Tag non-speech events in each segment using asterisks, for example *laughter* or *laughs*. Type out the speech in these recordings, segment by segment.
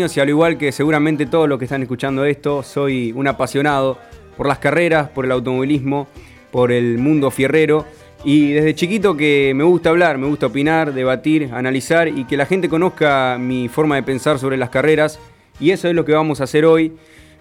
y al igual que seguramente todos los que están escuchando esto, soy un apasionado por las carreras, por el automovilismo, por el mundo fierrero y desde chiquito que me gusta hablar, me gusta opinar, debatir, analizar y que la gente conozca mi forma de pensar sobre las carreras y eso es lo que vamos a hacer hoy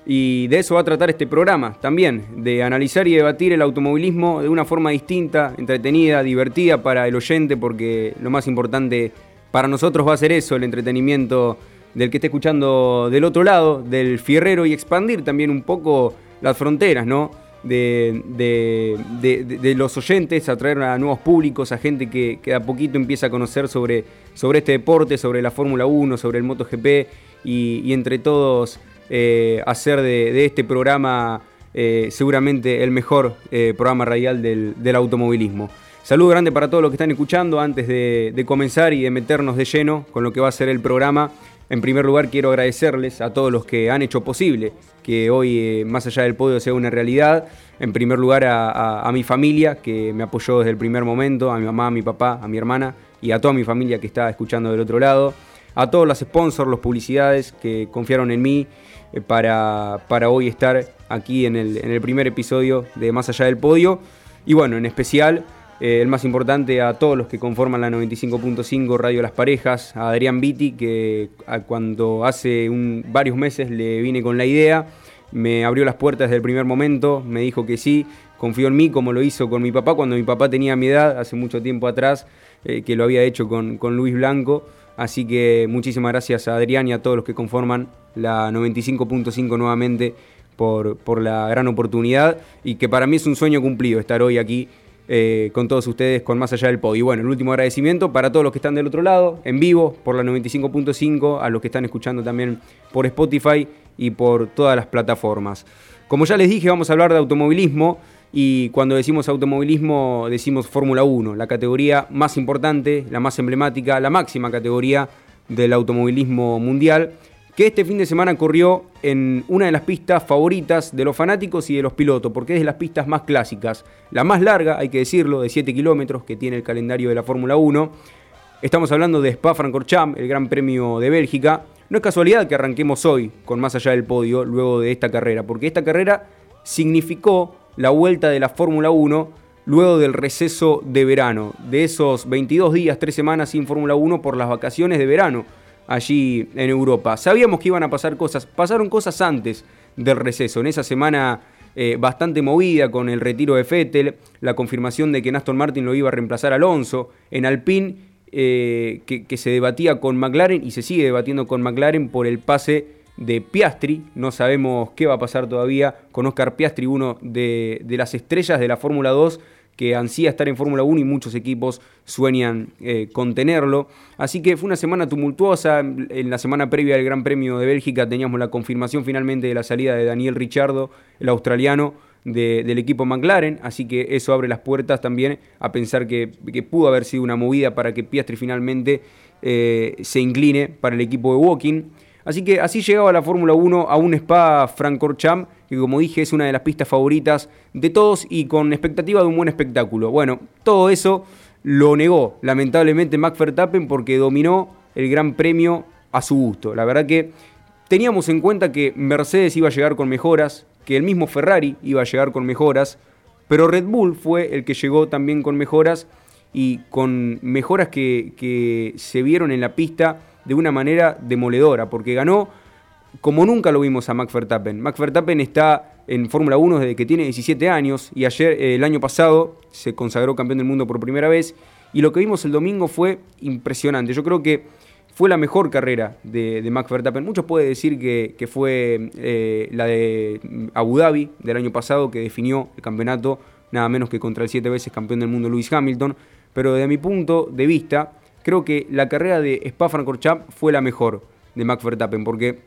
y de eso va a tratar este programa también, de analizar y debatir el automovilismo de una forma distinta, entretenida, divertida para el oyente porque lo más importante para nosotros va a ser eso, el entretenimiento del que esté escuchando del otro lado, del fierrero, y expandir también un poco las fronteras, ¿no? De, de, los oyentes, atraer a nuevos públicos, a gente que, que, a poquito empieza a conocer sobre, sobre este deporte, sobre la Fórmula 1, sobre el MotoGP, y, y entre todos eh, hacer de, este programa eh, seguramente el mejor eh, programa radial del, del automovilismo. Saludo grande para todos los que están escuchando antes de, comenzar y de meternos de lleno con lo que va a ser el programa. En primer lugar, quiero agradecerles a todos los que han hecho posible que hoy, eh, más allá del podio, sea una realidad. En primer lugar, a, mi familia, que me apoyó desde el primer momento, a mi mamá, a mi papá, a mi hermana y a toda mi familia que está escuchando del otro lado. A todos los sponsors, los publicidades que confiaron en mí eh, para, para, hoy estar aquí en el, en el primer episodio de Más allá del podio. Y bueno, en especial eh, el más importante a todos los que conforman la 95.5 Radio Las Parejas, a Adrián Vitti, que cuando hace varios meses le vine con la idea, me abrió las puertas desde el primer momento, me dijo que sí, confió en mí como lo hizo con mi papá cuando mi papá tenía mi edad, hace mucho tiempo atrás, eh, que lo había hecho con, Luis Blanco. Así que muchísimas gracias a Adrián y a todos los que conforman la 95.5 nuevamente por, por la gran oportunidad y que para mí es un sueño cumplido estar hoy aquí eh, con todos ustedes con Más Allá del Podio. Y bueno, el último agradecimiento para todos los que están del otro lado, en vivo, por la 95.5, a los que están escuchando también por Spotify y por todas las plataformas. Como ya les dije, vamos a hablar de automovilismo. Y cuando decimos automovilismo, decimos Fórmula 1, la categoría más importante, la más emblemática, la máxima categoría del automovilismo mundial que este fin de semana corrió en una de las pistas favoritas de los fanáticos y de los pilotos, porque es de las pistas más clásicas. La más larga, hay que decirlo, de 7 kilómetros, que tiene el calendario de la Fórmula 1. Estamos hablando de Spa-Francorchamps, el Gran Premio de Bélgica. No es casualidad que arranquemos hoy con más allá del podio luego de esta carrera, porque esta carrera significó la vuelta de la Fórmula 1 luego del receso de verano, de esos 22 días, 3 semanas sin Fórmula 1 por las vacaciones de verano allí en Europa. Sabíamos que iban a pasar cosas, pasaron cosas antes del receso, en esa semana eh, bastante movida con el retiro de Fettel, la confirmación de que Aston Martin lo iba a reemplazar Alonso, en Alpine eh, que, se debatía con McLaren y se sigue debatiendo con McLaren por el pase de Piastri, no sabemos qué va a pasar todavía con Oscar Piastri, uno de, de las estrellas de la Fórmula 2 que ansía estar en Fórmula 1 y muchos equipos sueñan eh, con tenerlo. Así que fue una semana tumultuosa. En la semana previa del Gran Premio de Bélgica teníamos la confirmación finalmente de la salida de Daniel Ricciardo, el australiano, del equipo McLaren. Así que eso abre las puertas también a pensar que, pudo haber sido una movida para que Piastri finalmente eh, se incline para el equipo de Walking. Así que así llegaba la Fórmula 1 a un Spa Francorchamps, que como dije es una de las pistas favoritas de todos y con expectativa de un buen espectáculo. Bueno, todo eso lo negó lamentablemente Max Verstappen porque dominó el Gran Premio a su gusto. La verdad que teníamos en cuenta que Mercedes iba a llegar con mejoras, que el mismo Ferrari iba a llegar con mejoras, pero Red Bull fue el que llegó también con mejoras y con mejoras que, que se vieron en la pista de una manera demoledora, porque ganó como nunca lo vimos a Max Verstappen. Max Verstappen está en Fórmula 1 desde que tiene 17 años y ayer, eh, el año pasado, se consagró campeón del mundo por primera vez. Y lo que vimos el domingo fue impresionante. Yo creo que fue la mejor carrera de, Max Verstappen. Muchos pueden decir que, fue eh, la de Abu Dhabi del año pasado que definió el campeonato, nada menos que contra el siete veces campeón del mundo Lewis Hamilton. Pero desde mi punto de vista, creo que la carrera de Spa-Francorchamps fue la mejor de Max Verstappen, porque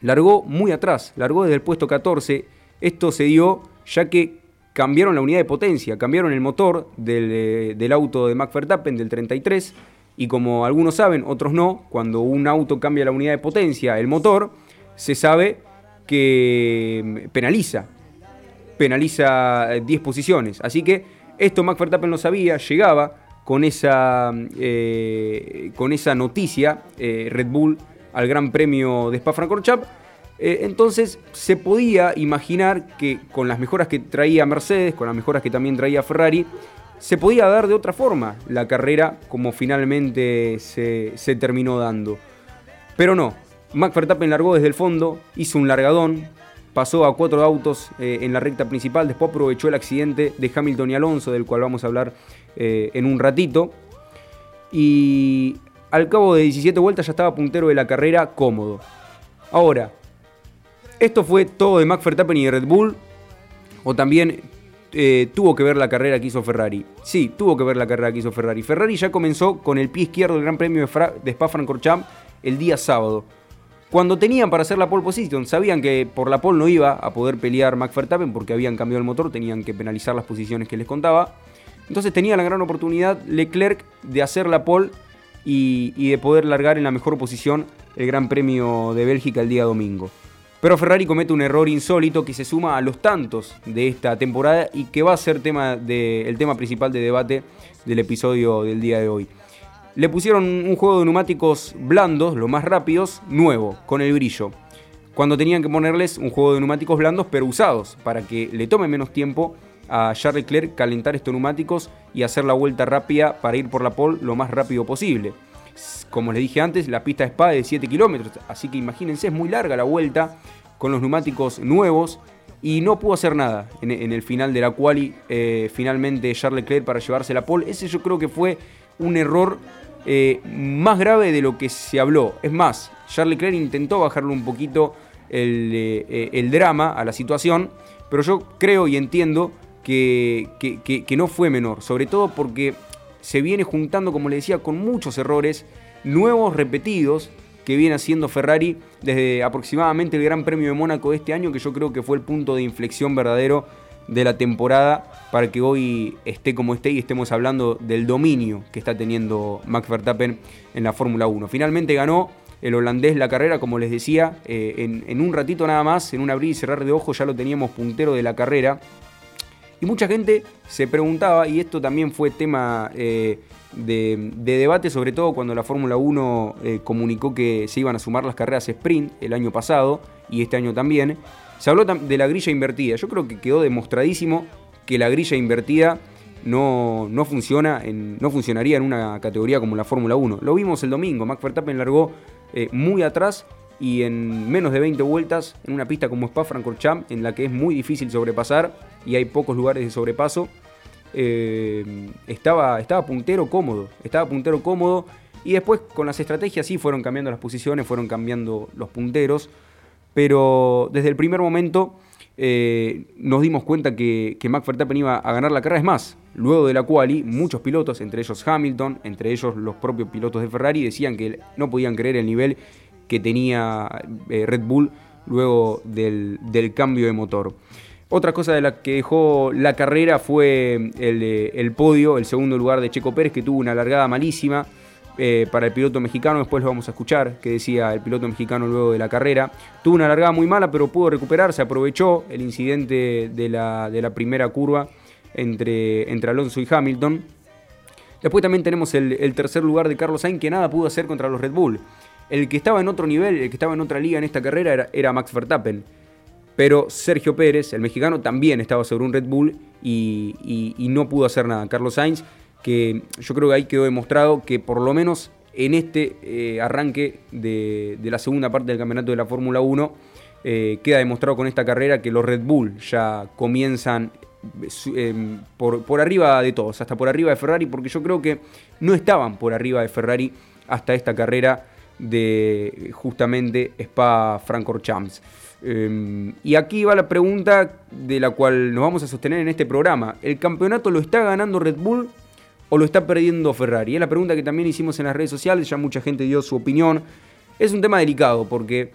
largó muy atrás, largó desde el puesto 14. Esto se dio ya que cambiaron la unidad de potencia, cambiaron el motor del, eh, del auto de Max Verstappen, del 33, y como algunos saben, otros no, cuando un auto cambia la unidad de potencia, el motor, se sabe que mm, penaliza, penaliza 10 eh, posiciones. Así que esto Max Verstappen lo sabía, llegaba con esa, eh, con esa noticia, eh, Red Bull al Gran Premio de Spa-Francorchamps. Eh, entonces se podía imaginar que con las mejoras que traía Mercedes, con las mejoras que también traía Ferrari, se podía dar de otra forma la carrera como finalmente se, se terminó dando. Pero no, Max largó desde el fondo, hizo un largadón, pasó a cuatro autos eh, en la recta principal, después aprovechó el accidente de Hamilton y Alonso, del cual vamos a hablar eh, en un ratito. Y al cabo de 17 vueltas ya estaba puntero de la carrera cómodo. Ahora, esto fue todo de Max Verstappen y de Red Bull, o también eh, tuvo que ver la carrera que hizo Ferrari. Sí, tuvo que ver la carrera que hizo Ferrari. Ferrari ya comenzó con el pie izquierdo del Gran Premio de, de Spa-Francorchamps el día sábado. Cuando tenían para hacer la pole position, sabían que por la pole no iba a poder pelear Max porque habían cambiado el motor, tenían que penalizar las posiciones que les contaba. Entonces tenía la gran oportunidad Leclerc de hacer la pole y, de poder largar en la mejor posición el Gran Premio de Bélgica el día domingo. Pero Ferrari comete un error insólito que se suma a los tantos de esta temporada y que va a ser tema el tema principal de debate del episodio del día de hoy. Le pusieron un juego de neumáticos blandos, los más rápidos, nuevo, con el brillo. Cuando tenían que ponerles un juego de neumáticos blandos pero usados, para que le tome menos tiempo a Charles Leclerc calentar estos neumáticos y hacer la vuelta rápida para ir por la pole lo más rápido posible. Como les dije antes, la pista de Spa es de 7 kilómetros, así que imagínense, es muy larga la vuelta con los neumáticos nuevos y no pudo hacer nada en, el final de la quali. Eh, finalmente Charles Leclerc para llevarse la pole. Ese yo creo que fue un error eh, más grave de lo que se habló. Es más, Charles Leclerc intentó bajarle un poquito eh, el, drama a la situación, pero yo creo y entiendo que, que, no fue menor, sobre todo porque se viene juntando, como le decía, con muchos errores nuevos, repetidos, que viene haciendo Ferrari desde aproximadamente el Gran Premio de Mónaco de este año, que yo creo que fue el punto de inflexión verdadero de la temporada para que hoy esté como esté y estemos hablando del dominio que está teniendo Max Verstappen en la Fórmula 1. Finalmente ganó el holandés la carrera, como les decía, eh, en, un ratito nada más, en un abrir y cerrar de ojos ya lo teníamos puntero de la carrera. Y mucha gente se preguntaba, y esto también fue tema eh, de, debate, sobre todo cuando la Fórmula 1 eh, comunicó que se iban a sumar las carreras sprint el año pasado y este año también, se habló de la grilla invertida. Yo creo que quedó demostradísimo que la grilla invertida no, no, funciona no funcionaría en una categoría como la Fórmula 1. Lo vimos el domingo, Max Verstappen largó eh, muy atrás y en menos de 20 vueltas en una pista como Spa-Francorchamps, en la que es muy difícil sobrepasar y hay pocos lugares de sobrepaso, eh, estaba, estaba puntero cómodo, estaba puntero cómodo y después con las estrategias sí fueron cambiando las posiciones, fueron cambiando los punteros pero desde el primer momento eh, nos dimos cuenta que, que Max iba a ganar la carrera. Es más, luego de la quali, muchos pilotos, entre ellos Hamilton, entre ellos los propios pilotos de Ferrari, decían que no podían creer el nivel que tenía eh, Red Bull luego del, cambio de motor. Otra cosa de la que dejó la carrera fue el, eh, el podio, el segundo lugar de Checo Pérez, que tuvo una largada malísima. Eh, para el piloto mexicano, después lo vamos a escuchar, que decía el piloto mexicano luego de la carrera. Tuvo una largada muy mala, pero pudo recuperarse, aprovechó el incidente de la, de la primera curva entre, entre Alonso y Hamilton. Después también tenemos el, tercer lugar de Carlos Sainz, que nada pudo hacer contra los Red Bull. El que estaba en otro nivel, el que estaba en otra liga en esta carrera era, Max Verstappen. Pero Sergio Pérez, el mexicano, también estaba sobre un Red Bull y, y no pudo hacer nada. Carlos Sainz que yo creo que ahí quedó demostrado que por lo menos en este eh, arranque de, la segunda parte del campeonato de la Fórmula 1 eh, queda demostrado con esta carrera que los Red Bull ya comienzan eh, por, arriba de todos, hasta por arriba de Ferrari, porque yo creo que no estaban por arriba de Ferrari hasta esta carrera de justamente Spa-Francorchamps. y aquí va la pregunta de la cual nos vamos a sostener en este programa. ¿El campeonato lo está ganando Red Bull o lo está perdiendo Ferrari? Es la pregunta que también hicimos en las redes sociales, ya mucha gente dio su opinión. Es un tema delicado porque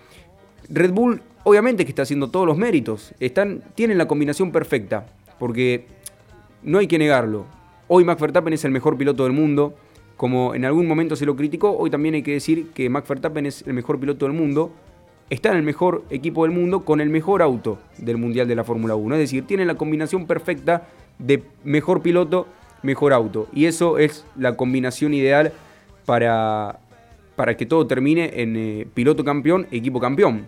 Red Bull obviamente que está haciendo todos los méritos, están, tienen la combinación perfecta, porque no hay que negarlo. Hoy Max Verstappen es el mejor piloto del mundo, como en algún momento se lo criticó, hoy también hay que decir que Max Verstappen es el mejor piloto del mundo, está en el mejor equipo del mundo con el mejor auto del Mundial de la Fórmula 1. Es decir, tiene la combinación perfecta de mejor piloto mejor auto. Y eso es la combinación ideal para, para que todo termine en eh, piloto campeón, equipo campeón.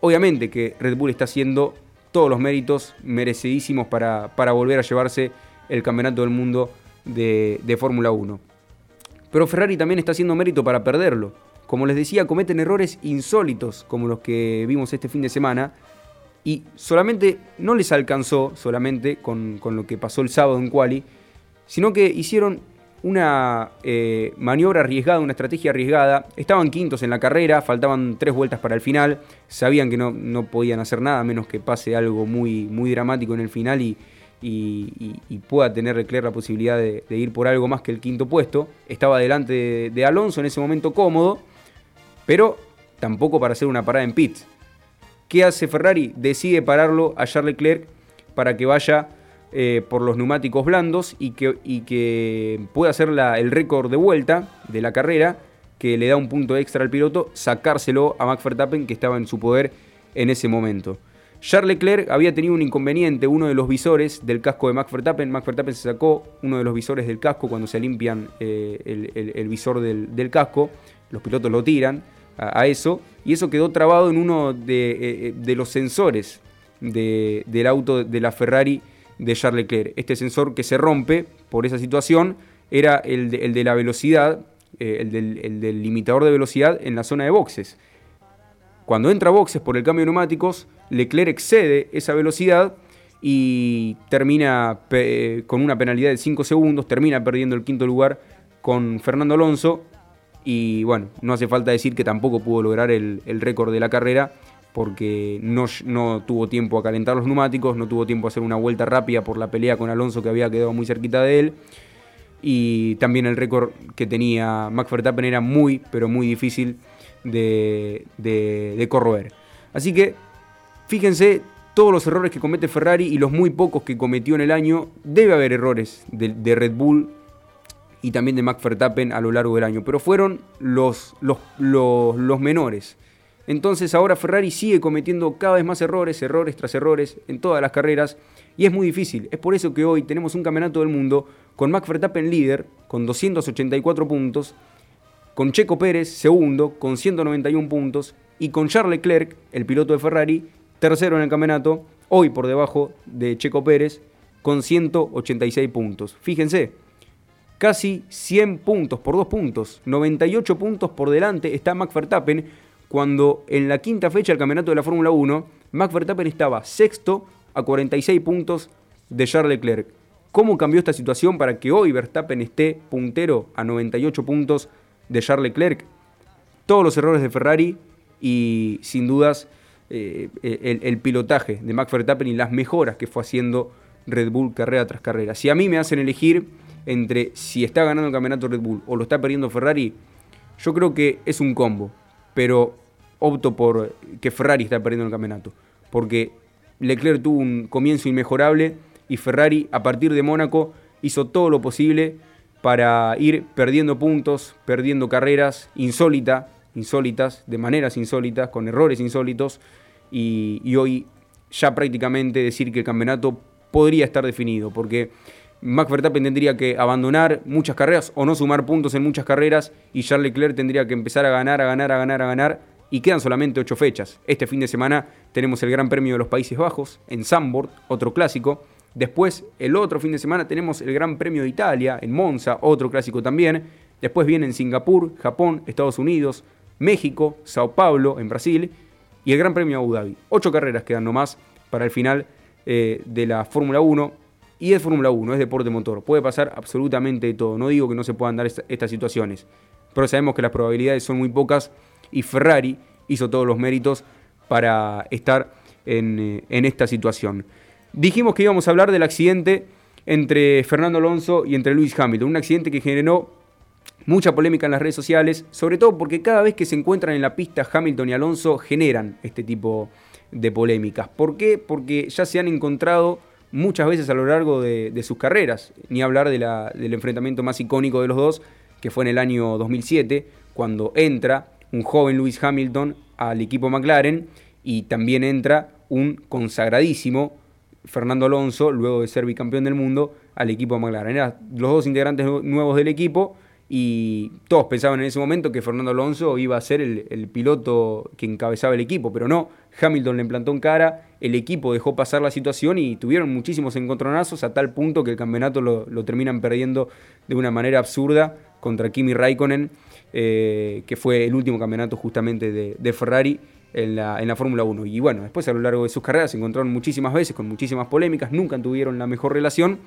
Obviamente que Red Bull está haciendo todos los méritos merecidísimos para, para volver a llevarse el campeonato del mundo de, de Fórmula 1. Pero Ferrari también está haciendo mérito para perderlo. Como les decía, cometen errores insólitos como los que vimos este fin de semana. Y solamente no les alcanzó solamente con, lo que pasó el sábado en Quali, sino que hicieron una eh, maniobra arriesgada, una estrategia arriesgada. Estaban quintos en la carrera, faltaban tres vueltas para el final. Sabían que no, no podían hacer nada a menos que pase algo muy, muy dramático en el final y, y, pueda tener Leclerc la posibilidad de, ir por algo más que el quinto puesto. Estaba delante de, Alonso en ese momento cómodo, pero tampoco para hacer una parada en pits. ¿Qué hace Ferrari? Decide pararlo a Charles Leclerc para que vaya eh, por los neumáticos blandos y que, y que pueda hacer el récord de vuelta de la carrera, que le da un punto extra al piloto, sacárselo a Max Verstappen que estaba en su poder en ese momento. Charles Leclerc había tenido un inconveniente, uno de los visores del casco de Max Verstappen. Max Verstappen se sacó uno de los visores del casco cuando se limpian eh, el, visor del, casco. Los pilotos lo tiran a, eso y eso quedó trabado en uno de, eh, los sensores del auto de la Ferrari de Charles Leclerc. Este sensor que se rompe por esa situación era el de, la velocidad, eh, el, del, limitador de velocidad en la zona de boxes. Cuando entra boxes por el cambio de neumáticos, Leclerc excede esa velocidad y termina con una penalidad de 5 segundos, termina perdiendo el quinto lugar con Fernando Alonso y bueno, no hace falta decir que tampoco pudo lograr el, récord de la carrera porque no, no, tuvo tiempo a calentar los neumáticos, no tuvo tiempo a hacer una vuelta rápida por la pelea con Alonso que había quedado muy cerquita de él y también el récord que tenía Max Verstappen era muy, pero muy difícil de, de corroer. Así que Fíjense todos los errores que comete Ferrari y los muy pocos que cometió en el año. Debe haber errores de, Red Bull y también de Max a lo largo del año, pero fueron los, los, los, menores. Entonces ahora Ferrari sigue cometiendo cada vez más errores, errores tras errores en todas las carreras y es muy difícil. Es por eso que hoy tenemos un campeonato del mundo con Max Verstappen líder con 284 puntos, con Checo Pérez segundo con 191 puntos y con Charles Leclerc, el piloto de Ferrari, tercero en el campeonato, hoy por debajo de Checo Pérez, con 186 puntos. Fíjense, casi 100 puntos por dos puntos, 98 puntos por delante está Max Verstappen, cuando en la quinta fecha del campeonato de la Fórmula 1, Max Verstappen estaba sexto a 46 puntos de Charles Leclerc. ¿Cómo cambió esta situación para que hoy Verstappen esté puntero a 98 puntos de Charles Leclerc? Todos los errores de Ferrari y sin dudas eh, el, pilotaje de Max Verstappen y las mejoras que fue haciendo Red Bull carrera tras carrera. Si a mí me hacen elegir entre si está ganando el campeonato Red Bull o lo está perdiendo Ferrari, yo creo que es un combo, pero opto por que Ferrari está perdiendo el campeonato, porque Leclerc tuvo un comienzo inmejorable y Ferrari a partir de Mónaco hizo todo lo posible para ir perdiendo puntos, perdiendo carreras insólita, insólitas, de maneras insólitas, con errores insólitos, y, hoy ya prácticamente decir que el campeonato podría estar definido, porque Max Verstappen tendría que abandonar muchas carreras o no sumar puntos en muchas carreras y Charles Leclerc tendría que empezar a ganar, a ganar, a ganar, a ganar y quedan solamente ocho fechas. Este fin de semana tenemos el Gran Premio de los Países Bajos en Zandvoort, otro clásico. Después, el otro fin de semana tenemos el Gran Premio de Italia en Monza, otro clásico también. Después vienen Singapur, Japón, Estados Unidos, México, Sao Paulo en Brasil y el Gran Premio Abu Dhabi. Ocho carreras quedan nomás para el final eh, de la Fórmula 1. Y es Fórmula 1, es deporte motor. Puede pasar absolutamente todo. No digo que no se puedan dar estas situaciones. Pero sabemos que las probabilidades son muy pocas. Y Ferrari hizo todos los méritos para estar en, eh, en esta situación. Dijimos que íbamos a hablar del accidente entre Fernando Alonso y entre Lewis Hamilton. Un accidente que generó Mucha polémica en las redes sociales, sobre todo porque cada vez que se encuentran en la pista Hamilton y Alonso generan este tipo de polémicas. ¿Por qué? Porque ya se han encontrado muchas veces a lo largo de, sus carreras, ni hablar del enfrentamiento más icónico de los dos, que fue en el año 2007, cuando entra un joven Lewis Hamilton al equipo McLaren y también entra un consagradísimo Fernando Alonso, luego de ser bicampeón del mundo, al equipo McLaren. Eran los dos integrantes nuevos del equipo y todos pensaban en ese momento que Fernando Alonso iba a ser el, piloto que encabezaba el equipo, pero no, Hamilton le implantó en cara, el equipo dejó pasar la situación y tuvieron muchísimos encontronazos a tal punto que el campeonato lo, terminan perdiendo de una manera absurda contra Kimi Raikkonen, eh, que fue el último campeonato justamente de, Ferrari en la, en la Fórmula 1. Y bueno, después a lo largo de sus carreras se encontraron muchísimas veces con muchísimas polémicas, nunca tuvieron la mejor relación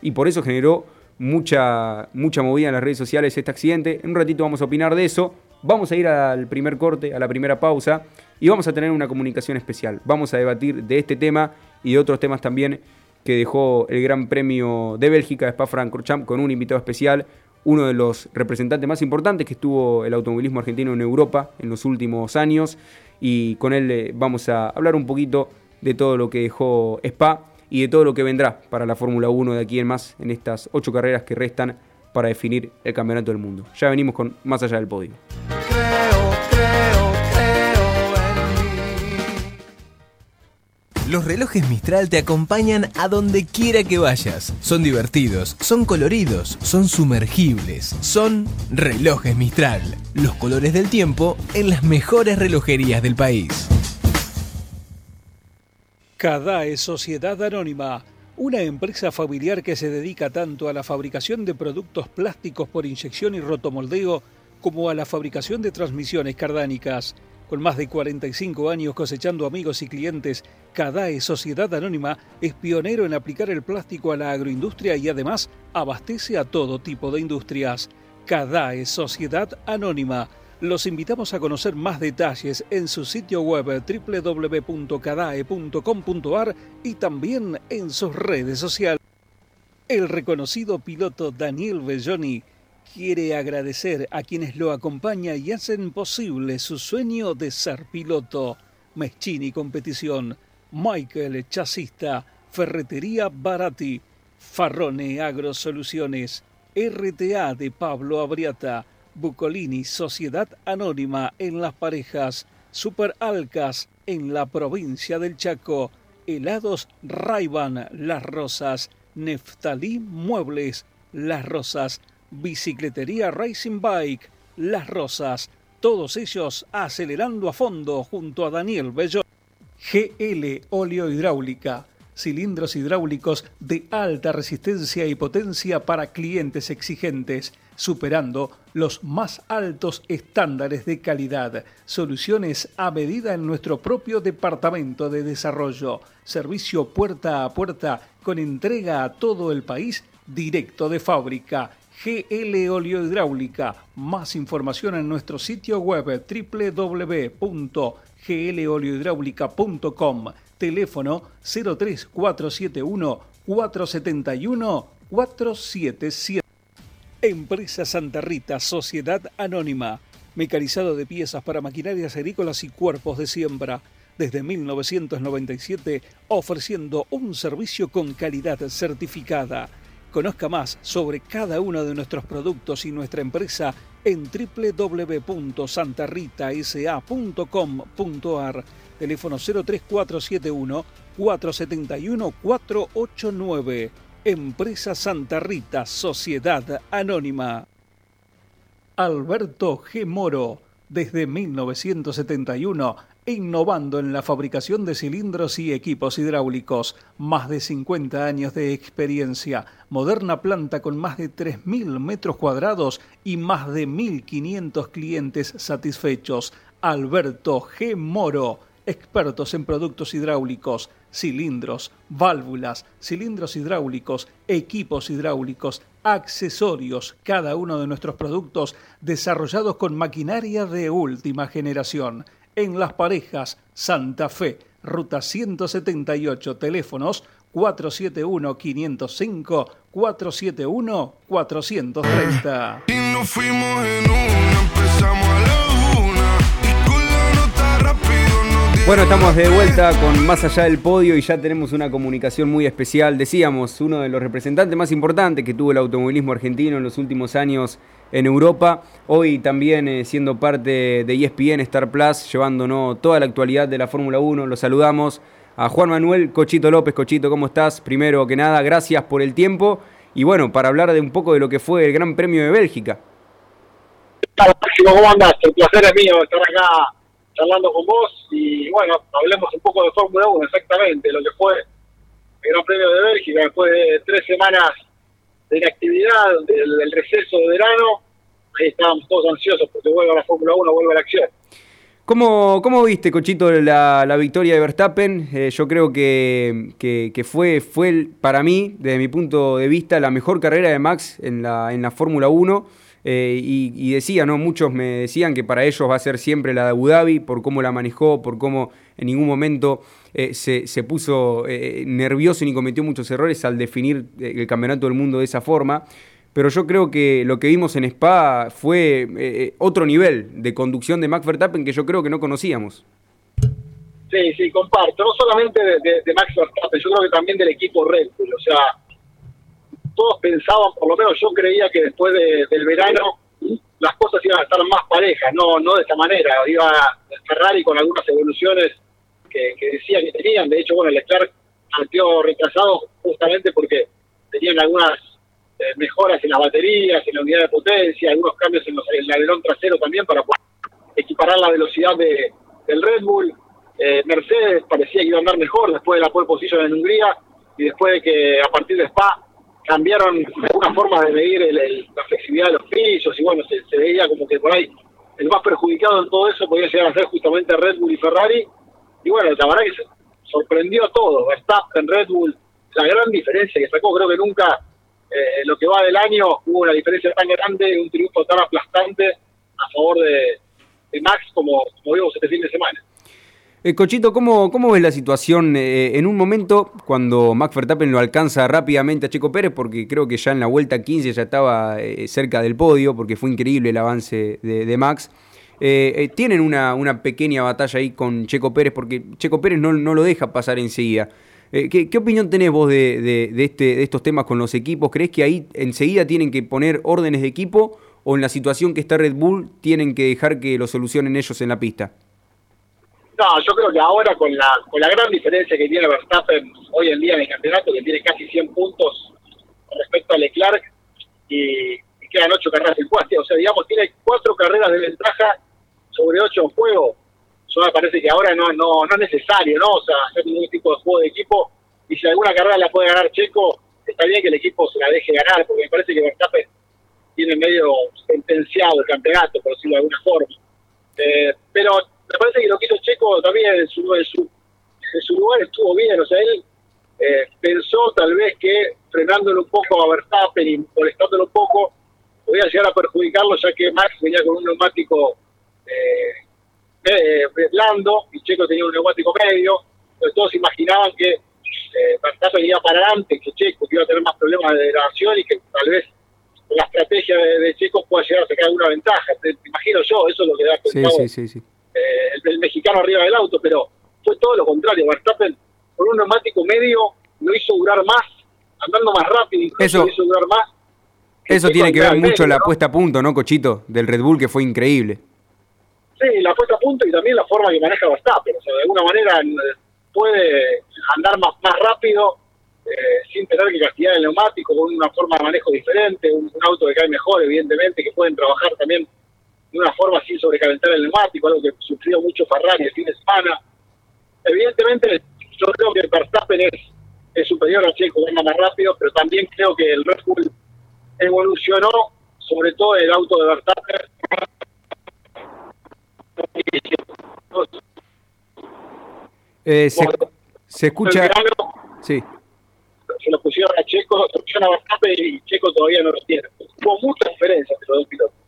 y por eso generó mucha, mucha movida en las redes sociales este accidente. En un ratito vamos a opinar de eso. Vamos a ir al primer corte, a la primera pausa, y vamos a tener una comunicación especial. Vamos a debatir de este tema y de otros temas también que dejó el Gran Premio de Bélgica Spa-Francorchamps con un invitado especial, uno de los representantes más importantes que estuvo el automovilismo argentino en Europa en los últimos años, y con él eh, vamos a hablar un poquito de todo lo que dejó Spa y de todo lo que vendrá para la Fórmula 1 de aquí en más en estas ocho carreras que restan para definir el campeonato del mundo. Ya venimos con más allá del podio. Los relojes Mistral te acompañan a donde quiera que vayas. Son divertidos, son coloridos, son sumergibles, son relojes Mistral. Los colores del tiempo en las mejores relojerías del país. Cadae Sociedad Anónima, una empresa familiar que se dedica tanto a la fabricación de productos plásticos por inyección y rotomoldeo como a la fabricación de transmisiones cardánicas. Con más de 45 años cosechando amigos y clientes, Cadae Sociedad Anónima es pionero en aplicar el plástico a la agroindustria y además abastece a todo tipo de industrias. Cadae Sociedad Anónima los invitamos a conocer más detalles en su sitio web www.cadae.com.ar y también en sus redes sociales. El reconocido piloto Daniel Belloni quiere agradecer a quienes lo acompañan y hacen posible su sueño de ser piloto. Meschini Competición, Michael Chasista, Ferretería Barati, Farrone Agrosoluciones, RTA de Pablo Abriata, Bucolini, Sociedad Anónima en Las Parejas, Super Alcas en la provincia del Chaco, Helados Raiban Las Rosas, Neftalí Muebles Las Rosas, Bicicletería Racing Bike Las Rosas, todos ellos acelerando a fondo junto a Daniel Bello. GL Óleo Hidráulica cilindros hidráulicos de alta resistencia y potencia para clientes exigentes, superando los más altos estándares de calidad. Soluciones a medida en nuestro propio departamento de desarrollo. Servicio puerta a puerta con entrega a todo el país directo de fábrica. GL Hidráulica. Más información en nuestro sitio web www.gloliohidráulica.com teléfono 03471 471 477. Empresa Santa Rita, Sociedad Anónima, mecanizado de piezas para maquinarias agrícolas y cuerpos de siembra. Desde 1997, ofreciendo un servicio con calidad certificada. Conozca más sobre cada uno de nuestros productos y nuestra empresa en www.santarritasa.com.ar teléfono 03471 471 489. Empresa Santa Rita, Sociedad Anónima. Alberto G. Moro, desde 1971, innovando en la fabricación de cilindros y equipos hidráulicos. Más de 50 años de experiencia, moderna planta con más de 3.000 metros cuadrados y más de 1.500 clientes satisfechos. Alberto G. Moro expertos en productos hidráulicos, cilindros, válvulas, cilindros hidráulicos, equipos hidráulicos, accesorios, cada uno de nuestros productos desarrollados con maquinaria de última generación. En Las Parejas, Santa Fe, Ruta 178, teléfonos 471-505, 471-430. Y nos fuimos en empezamos Bueno, estamos de vuelta con Más allá del podio y ya tenemos una comunicación muy especial. Decíamos, uno de los representantes más importantes que tuvo el automovilismo argentino en los últimos años en Europa. Hoy también eh, siendo parte de ESPN Star Plus, llevándonos toda la actualidad de la Fórmula 1. Lo saludamos a Juan Manuel Cochito López. Cochito, ¿cómo estás? Primero que nada, gracias por el tiempo. Y bueno, para hablar de un poco de lo que fue el Gran Premio de Bélgica. ¿cómo andás? El placer es mío estar acá charlando con vos y bueno, hablemos un poco de Fórmula 1, exactamente, lo que fue el Gran Premio de Bélgica después de tres semanas de inactividad, del, receso de verano, ahí estábamos todos ansiosos porque vuelve la Fórmula 1, vuelve a la acción. ¿Cómo, ¿Cómo, viste, Cochito, la, la victoria de Verstappen? Eh, yo creo que, que, fue, fue para mí, desde mi punto de vista, la mejor carrera de Max en la, en la Fórmula 1. Eh, y, decía, ¿no? Muchos me decían que para ellos va a ser siempre la de Abu Dhabi, por cómo la manejó, por cómo en ningún momento eh, se, se, puso nervioso ni cometió muchos errores al definir el campeonato del mundo de esa forma pero yo creo que lo que vimos en Spa fue eh, otro nivel de conducción de Max Verstappen que yo creo que no conocíamos. Sí, sí, comparto. No solamente de, Max Verstappen, yo creo que también del equipo Red Bull. O sea, todos pensaban, por lo menos yo creía que después del verano las cosas iban a estar más parejas, no no de esta manera. Iba Ferrari con algunas evoluciones que, que decía que tenían. De hecho, bueno, Leclerc partió retrasado justamente porque tenían algunas eh, mejoras en las baterías, en la unidad de potencia, algunos cambios en, el alerón trasero también para equiparar la velocidad de, del Red Bull. Eh, Mercedes parecía que iba a andar mejor después de la pole position en Hungría y después de que a partir de Spa cambiaron algunas formas de medir la flexibilidad de los pisos y bueno, se, veía como que por ahí el más perjudicado en todo eso podía llegar a ser justamente Red Bull y Ferrari. Y bueno, la verdad que sorprendió a todos. Verstappen, Red Bull, la gran diferencia que sacó, creo que nunca eh, lo que va del año hubo una diferencia tan grande, un triunfo tan aplastante a favor de, Max como, vimos este fin de semana. Eh, Cochito, ¿cómo, ¿cómo ves la situación eh, en un momento cuando Max Verstappen lo alcanza rápidamente a Checo Pérez? Porque creo que ya en la vuelta 15 ya estaba cerca del podio, porque fue increíble el avance de, Max. tienen una, pequeña batalla ahí con Checo Pérez, porque Checo Pérez no, lo deja pasar enseguida. Eh, ¿qué, opinión tenés vos de, este, de estos temas con los equipos? ¿Crees que ahí enseguida tienen que poner órdenes de equipo o en la situación que está Red Bull tienen que dejar que lo solucionen ellos en la pista? No, yo creo que ahora con la, con la gran diferencia que tiene Verstappen hoy en día en el campeonato, que tiene casi 100 puntos respecto a Leclerc y, quedan 8 carreras en cuatro, o sea, digamos, tiene 4 carreras de ventaja sobre 8 en juego me parece que ahora no, no, no es necesario, ¿no? O sea, hacer ningún tipo de juego de equipo. Y si alguna carrera la puede ganar Checo, está bien que el equipo se la deje ganar, porque me parece que Verstappen tiene medio sentenciado el campeonato, por decirlo de alguna forma. Eh, pero me parece que lo que hizo Checo también en su, en su, en su lugar estuvo bien. O sea, él eh, pensó tal vez que frenándolo un poco a Verstappen y molestándolo un poco, podía llegar a perjudicarlo, ya que Max venía con un neumático eh, eh, blando y Checo tenía un neumático medio, entonces todos imaginaban que eh, Verstappen iba para adelante, que Checo iba a tener más problemas de degradación y que tal vez la estrategia de, Checo pueda llegar a sacar alguna ventaja. Te, imagino yo, eso es lo que da sí, sí, sí, eh, el, mexicano arriba del auto, pero fue todo lo contrario. Verstappen con un neumático medio lo hizo durar más, andando más rápido, incluso eso, lo hizo durar más. Eso tiene que ver mucho la puesta a punto, ¿no, Cochito? Del Red Bull, que fue increíble. Sí, la puesta a punto y también la forma que maneja Verstappen. O sea, de alguna manera eh, puede andar más, más rápido eh, sin tener que castigar el neumático, con una forma de manejo diferente, un, auto que cae mejor, evidentemente, que pueden trabajar también de una forma sin sobrecalentar el neumático, algo que sufrió mucho Ferrari el fin de semana. Evidentemente, yo creo que Verstappen es, es superior a Checo, anda más rápido, pero también creo que el Red Bull evolucionó, sobre todo el auto de Verstappen, eh, se, escucha. sí. Se lo pusieron a Checo, se lo pusieron a y Checo todavía no lo tiene. Hubo mucha diferencia entre los dos pilotos.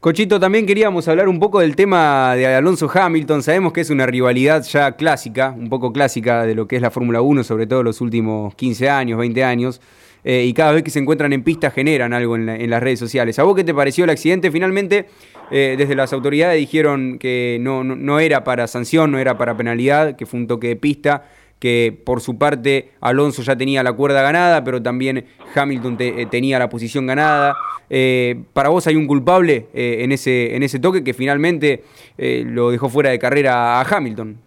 Cochito, también queríamos hablar un poco del tema de Alonso Hamilton. Sabemos que es una rivalidad ya clásica, un poco clásica de lo que es la Fórmula 1, sobre todo los últimos 15 años, 20 años. Eh, y cada vez que se encuentran en pista generan algo en, las redes sociales. ¿A vos qué te pareció el accidente? Finalmente, eh, desde las autoridades dijeron que no, no, era para sanción, no era para penalidad, que fue un toque de pista, que por su parte Alonso ya tenía la cuerda ganada, pero también Hamilton eh, tenía la posición ganada. ¿Para vos hay un culpable en, ese, en ese toque que finalmente lo dejó fuera de carrera a Hamilton?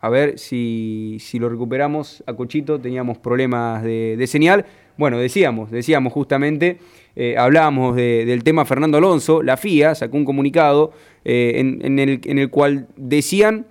A ver si, si lo recuperamos a Cochito. Teníamos problemas de, señal. Bueno, decíamos, decíamos justamente, eh, hablábamos del tema Fernando Alonso, la FIA sacó un comunicado eh, en, el, cual decían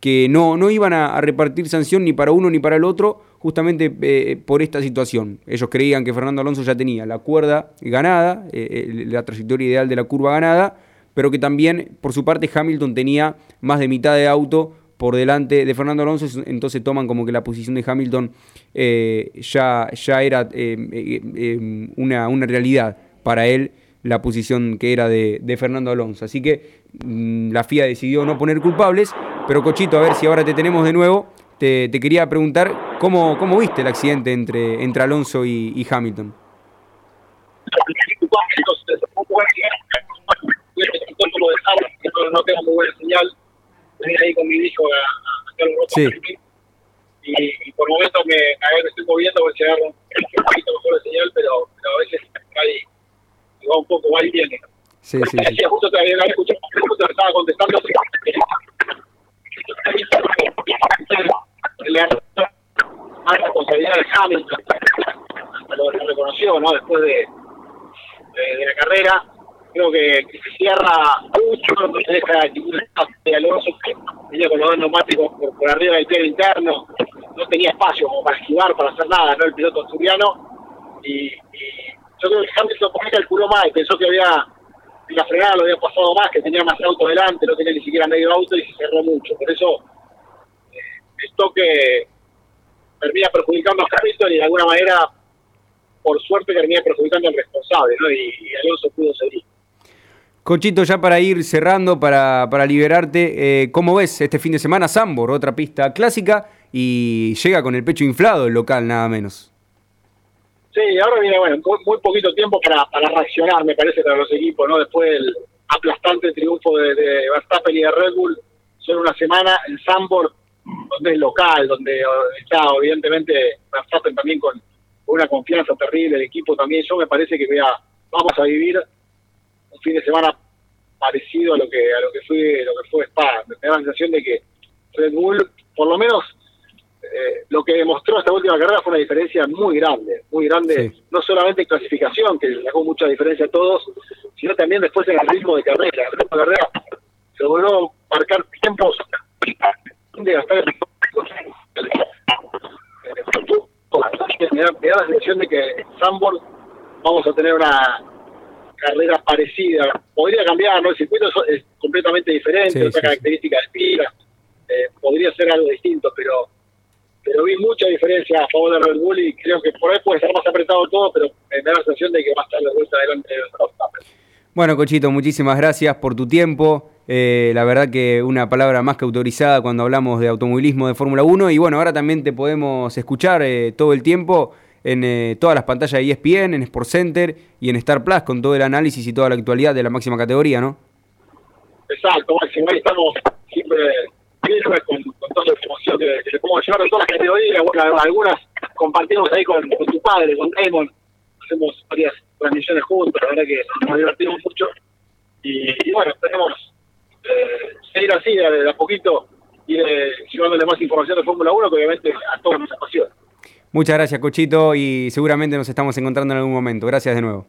que no, no iban a, repartir sanción ni para uno ni para el otro, justamente eh, por esta situación. Ellos creían que Fernando Alonso ya tenía la cuerda ganada, la trayectoria ideal de la curva ganada, pero que también, por su parte, Hamilton tenía más de mitad de auto por delante de Fernando Alonso, entonces toman como que la posición de Hamilton eh, ya, ya era eh, eh, una, una, realidad para él, la posición que era de, Fernando Alonso. Así que mm, la FIA decidió no poner culpables, pero Cochito, a ver si ahora te tenemos de nuevo, te, quería preguntar cómo, cómo viste el accidente entre, entre Alonso y, Hamilton. no tengo muy buena señal venir ahí con mi hijo a, a hacer un sí. y, y, por momentos me, me, estoy moviendo porque se agarra un poquito mejor de señal, pero, pero a veces ahí va un poco va y viene. Sí, sí, sí. Justo te había escuchado, justo te estaba contestando. Le más responsabilidad de Hamilton, lo reconoció, ¿no? Después de, de, de la carrera creo que, se cierra mucho, no se deja ningún espacio de Alonso, que venía con los dos neumáticos por, arriba del pie interno, no tenía espacio como para esquivar, para hacer nada, ¿no? El piloto asturiano, y, yo creo que Hamilton por ahí calculó mal, pensó que había la frenada lo había pasado más, que tenía más auto delante, no tenía ni siquiera medio auto y se cerró mucho. Por eso eh, esto que termina perjudicando a Hamilton y de alguna manera, por suerte, termina perjudicando al responsable, ¿no? Y, y Alonso pudo seguir. Cochito, ya para ir cerrando, para, para liberarte, eh, ¿cómo ves este fin de semana Sambor, otra pista clásica, y llega con el pecho inflado el local, nada menos? Sí, ahora viene, bueno, muy poquito tiempo para, para reaccionar, me parece, para los equipos, ¿no? Después del aplastante triunfo de, de Verstappen y de Red Bull, solo una semana en Sambor, donde es local, donde está, obviamente, Verstappen también con una confianza terrible, el equipo también, yo me parece que vea, vamos a vivir un fin de semana parecido a lo que a lo que fue lo que fue Spa. Me da la sensación de que Red Bull, por lo menos eh, lo que demostró esta última carrera fue una diferencia muy grande, muy grande, no solamente en clasificación, que le sacó mucha diferencia a todos, sino también después en el ritmo de carrera. El ritmo de carrera se logró marcar tiempos de gastar el me da, me da la sensación de que en Sambor vamos a tener una carreras parecidas. Podría cambiar, ¿no? El circuito es, completamente diferente, otra característica de pila, eh, podría ser algo distinto, pero pero vi mucha diferencia a favor de Red Bull y creo que por ahí puede estar más apretado todo, pero me da la sensación de que va a estar de vuelta adelante de los Bueno, Cochito, muchísimas gracias por tu tiempo. Eh, la verdad que una palabra más que autorizada cuando hablamos de automovilismo de Fórmula 1 y bueno, ahora también te podemos escuchar eh, todo el tiempo en eh, todas las pantallas de ESPN, en Sport Center y en Star Plus con todo el análisis y toda la actualidad de la máxima categoría, ¿no? Exacto, Máximo, ahí estamos siempre firmes con, con toda la información que, que podemos llevar de todas las categorías, bueno, algunas compartimos ahí con, tu padre, con Damon, hacemos varias transmisiones juntos, la verdad que nos divertimos mucho y, bueno, tenemos eh, seguir así de, a poquito y llevándole más información de Fórmula 1 que obviamente a todos nos apasiona. Muchas gracias, Cochito, y seguramente nos estamos encontrando en algún momento. Gracias de nuevo.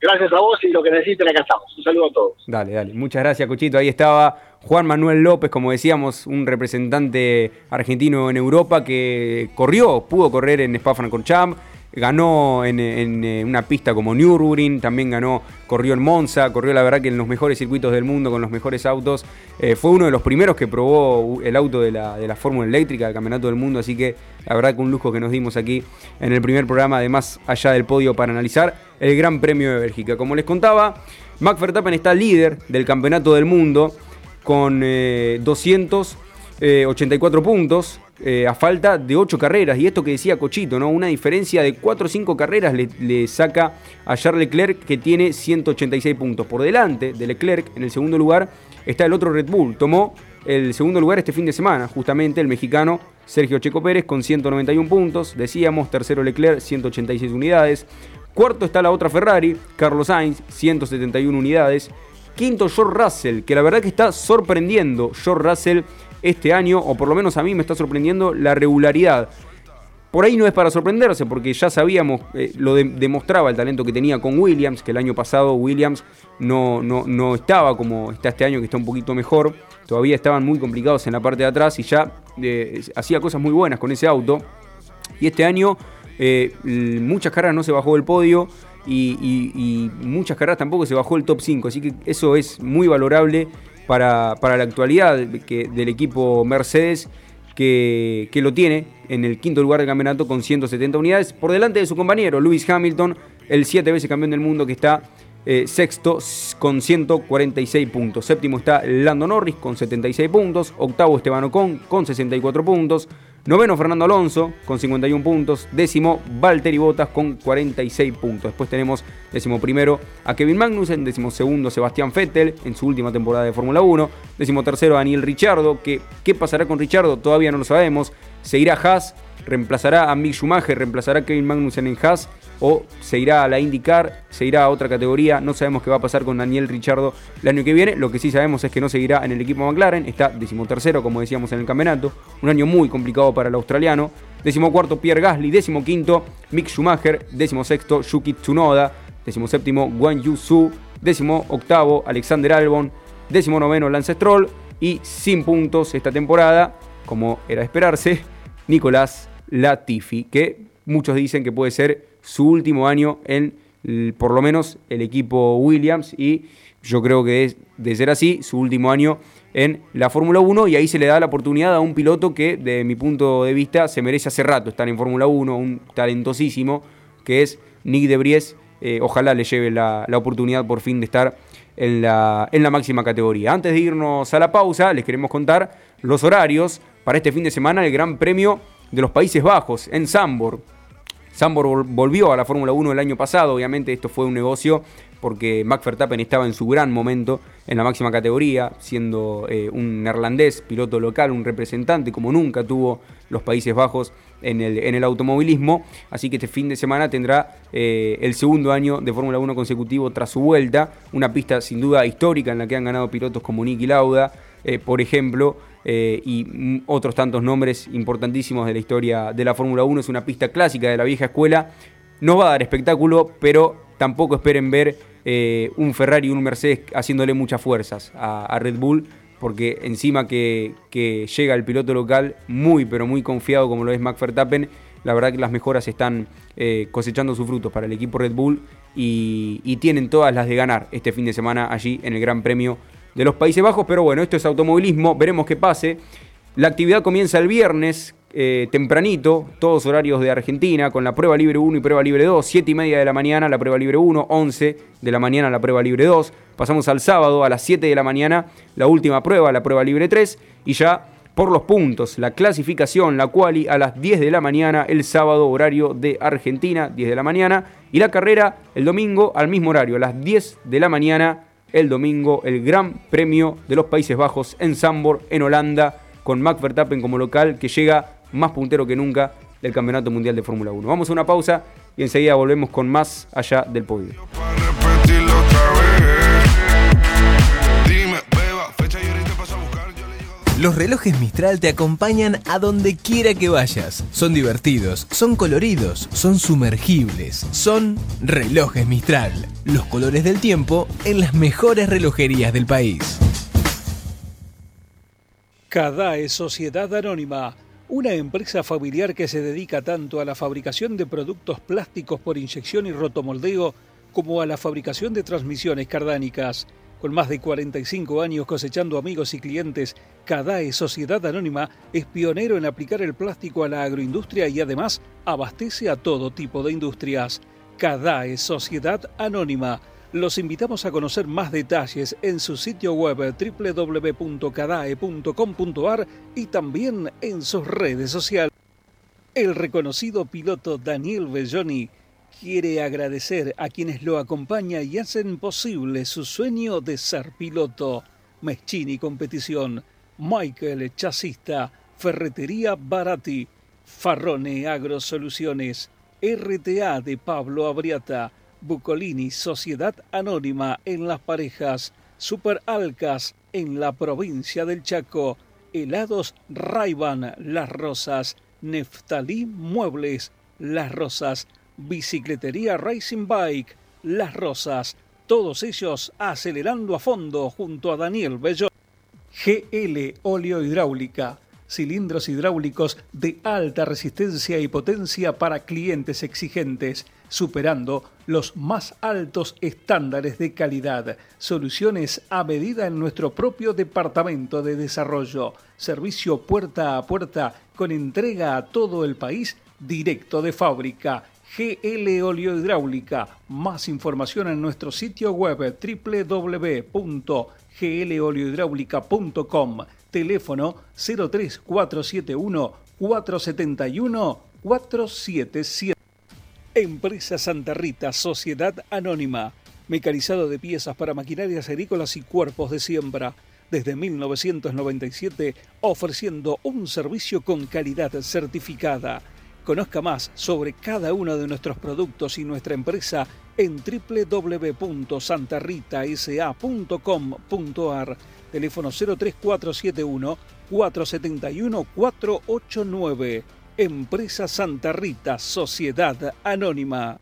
Gracias a vos y lo que necesiten acá estamos. Un saludo a todos. Dale, dale. Muchas gracias, Cochito. Ahí estaba Juan Manuel López, como decíamos, un representante argentino en Europa que corrió, pudo correr en Spa-Francorchamps ganó en, eh, una pista como Nürburgring, también ganó, corrió en Monza, corrió la verdad que en los mejores circuitos del mundo con los mejores autos. Eh, fue uno de los primeros que probó el auto de la, de la Fórmula Eléctrica del Campeonato del Mundo, así que la verdad que un lujo que nos dimos aquí en el primer programa, además allá del podio para analizar el Gran Premio de Bélgica. Como les contaba, Max Verstappen está líder del Campeonato del Mundo con 284 eh, puntos. Eh, a falta de 8 carreras. Y esto que decía Cochito, ¿no? Una diferencia de 4 o 5 carreras le, saca a Charles Leclerc que tiene 186 puntos. Por delante de Leclerc, en el segundo lugar, está el otro Red Bull. Tomó el segundo lugar este fin de semana, justamente el mexicano Sergio Checo Pérez con 191 puntos. Decíamos, tercero Leclerc, 186 unidades. Cuarto está la otra Ferrari, Carlos Sainz, 171 unidades. Quinto, George Russell, que la verdad que está sorprendiendo. George Russell este año, o por lo menos a mí me está sorprendiendo la regularidad. por ahí no es para sorprenderse, porque ya sabíamos, eh, lo demostraba el talento que tenía con Williams, que el año pasado Williams no, no, no, estaba como está este año, que está un poquito mejor. Todavía estaban muy complicados en la parte de atrás y ya eh, hacía cosas muy buenas con ese auto. Y este año eh, muchas carreras no se bajó del podio y, muchas carreras tampoco se bajó el top 5. Así que eso es muy valorable para, la actualidad del equipo Mercedes que, lo tiene en el quinto lugar del campeonato con 170 unidades, por delante de su compañero Lewis Hamilton, el siete veces campeón del mundo que está eh, sexto con 146 puntos. Séptimo está Lando Norris con 76 puntos. Octavo Esteban Ocon con 64 puntos. Noveno Fernando Alonso con 51 puntos. Décimo Valtteri Bottas con 46 puntos. Después tenemos décimo primero a Kevin Magnussen. Décimo segundo Sebastián Vettel en su última temporada de Fórmula 1. Décimo tercero Daniel Ricciardo. Que, ¿Qué pasará con Ricciardo? Todavía no lo sabemos. Se irá Haas. Reemplazará a Mick Schumacher. Reemplazará a Kevin Magnussen en Haas o se irá a la IndyCar, se irá a otra categoría. No sabemos qué va a pasar con Daniel Richardo el año que viene. Lo que sí sabemos es que no seguirá en el equipo McLaren. Está decimotercero, como decíamos en el campeonato. Un año muy complicado para el australiano. Decimocuarto Pierre Gasly. Decimoquinto Mick Schumacher. Decimosexto Yuki Tsunoda. Decimoséptimo Guan Yu Su. Decimo octavo Alexander Albon. Décimo noveno Lance Stroll. Y sin puntos esta temporada, como era de esperarse, *laughs* Nicolás Latifi, que muchos dicen que puede ser su último año en por lo menos el equipo Williams y yo creo que es, de ser así, su último año en la Fórmula 1 y ahí se le da la oportunidad a un piloto que de mi punto de vista se merece hace rato estar en Fórmula 1, un talentosísimo que es Nick de Bries. Eh, ojalá le lleve la, oportunidad por fin de estar en la, en la máxima categoría. Antes de irnos a la pausa, les queremos contar los horarios para este fin de semana, el Gran Premio de los Países Bajos en Zambor. Sambor volvió a la Fórmula 1 el año pasado, obviamente esto fue un negocio porque Max estaba en su gran momento en la máxima categoría, siendo eh, un neerlandés, piloto local, un representante como nunca tuvo los Países Bajos en el, en el automovilismo. Así que este fin de semana tendrá eh, el segundo año de Fórmula 1 consecutivo tras su vuelta. Una pista sin duda histórica en la que han ganado pilotos como Nicky Lauda, eh, por ejemplo. Eh, y otros tantos nombres importantísimos de la historia de la Fórmula 1. Es una pista clásica de la vieja escuela. No va a dar espectáculo, pero tampoco esperen ver eh, un Ferrari y un Mercedes haciéndole muchas fuerzas a, Red Bull, porque encima que, llega el piloto local muy, pero muy confiado como lo es Max Verstappen, la verdad que las mejoras están eh, cosechando sus frutos para el equipo Red Bull y tienen todas las de ganar este fin de semana allí en el Gran Premio de los Países Bajos, pero bueno, esto es automovilismo, veremos qué pase. La actividad comienza el viernes, eh, tempranito, todos horarios de Argentina, con la prueba libre 1 y prueba libre 2, 7 y media de la mañana la prueba libre 1, 11 de la mañana la prueba libre 2. Pasamos al sábado a las 7 de la mañana la última prueba, la prueba libre 3, y ya por los puntos, la clasificación, la quali a las 10 de la mañana el sábado horario de Argentina, 10 de la mañana, y la carrera el domingo al mismo horario, a las 10 de la mañana el domingo el Gran Premio de los Países Bajos en Zandvoort, en Holanda, con Max Verstappen como local, que llega más puntero que nunca del Campeonato Mundial de Fórmula 1. Vamos a una pausa y enseguida volvemos con más allá del podio. Los relojes Mistral te acompañan a donde quiera que vayas. Son divertidos, son coloridos, son sumergibles, son relojes Mistral. Los colores del tiempo en las mejores relojerías del país. Cadae Sociedad Anónima, una empresa familiar que se dedica tanto a la fabricación de productos plásticos por inyección y rotomoldeo como a la fabricación de transmisiones cardánicas con más de 45 años cosechando amigos y clientes, Cadae Sociedad Anónima es pionero en aplicar el plástico a la agroindustria y además abastece a todo tipo de industrias. Cadae Sociedad Anónima. Los invitamos a conocer más detalles en su sitio web www.cadae.com.ar y también en sus redes sociales. El reconocido piloto Daniel Belloni quiere agradecer a quienes lo acompañan y hacen posible su sueño de ser piloto. Meschini Competición, Michael Chasista, Ferretería Barati, Farrone Agrosoluciones, RTA de Pablo Abriata, Bucolini Sociedad Anónima en Las Parejas, Super Alcas en la provincia del Chaco, Helados Raiban Las Rosas, Neftalí Muebles, Las Rosas, Bicicletería Racing Bike, Las Rosas, todos ellos acelerando a fondo junto a Daniel Bello. GL Óleo Hidráulica, cilindros hidráulicos de alta resistencia y potencia para clientes exigentes, superando los más altos estándares de calidad. Soluciones a medida en nuestro propio departamento de desarrollo. Servicio puerta a puerta con entrega a todo el país directo de fábrica. GL Oleo Hidráulica. Más información en nuestro sitio web www.gloleohidráulica.com. Teléfono 03471 471 477. Empresa Santa Rita, Sociedad Anónima. Mecanizado de piezas para maquinarias agrícolas y cuerpos de siembra. Desde 1997 ofreciendo un servicio con calidad certificada. Conozca más sobre cada uno de nuestros productos y nuestra empresa en www.santarritasa.com.ar. Teléfono 03471 471 489. Empresa Santa Rita, Sociedad Anónima.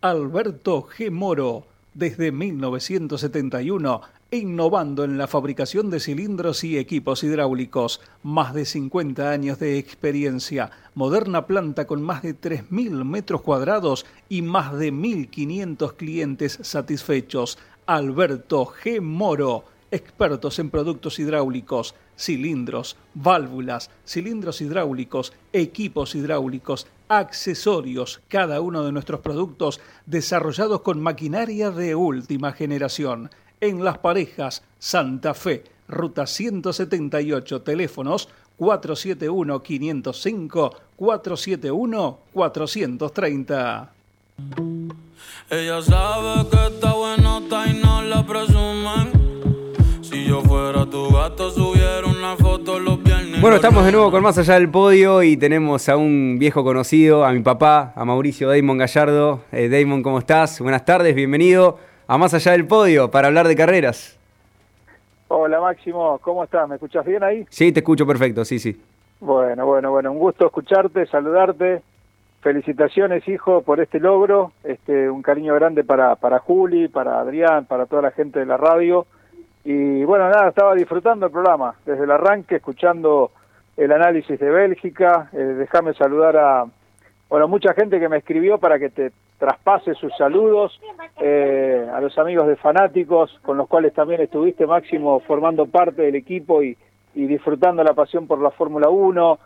Alberto G. Moro, desde 1971, innovando en la fabricación de cilindros y equipos hidráulicos. Más de 50 años de experiencia, moderna planta con más de 3.000 metros cuadrados y más de 1.500 clientes satisfechos. Alberto G. Moro, expertos en productos hidráulicos cilindros, válvulas, cilindros hidráulicos, equipos hidráulicos, accesorios, cada uno de nuestros productos desarrollados con maquinaria de última generación. En Las Parejas, Santa Fe, Ruta 178, teléfonos 471-505, 471-430. Ella sabe que está bueno, y no la presumen. Si yo fuera tu gato, bueno, estamos de nuevo con Más Allá del Podio y tenemos a un viejo conocido, a mi papá, a Mauricio Damon Gallardo. Eh, Damon, ¿cómo estás? Buenas tardes, bienvenido a Más Allá del Podio para hablar de carreras. Hola Máximo, ¿cómo estás? ¿Me escuchas bien ahí? Sí, te escucho perfecto, sí, sí. Bueno, bueno, bueno, un gusto escucharte, saludarte. Felicitaciones, hijo, por este logro. Este, un cariño grande para, para Juli, para Adrián, para toda la gente de la radio y bueno, nada, estaba disfrutando el programa desde el arranque, escuchando el análisis de Bélgica. Eh, déjame saludar a, bueno, mucha gente que me escribió para que te traspase sus saludos, eh, a los amigos de fanáticos, con los cuales también estuviste, Máximo, formando parte del equipo y, disfrutando la pasión por la Fórmula 1.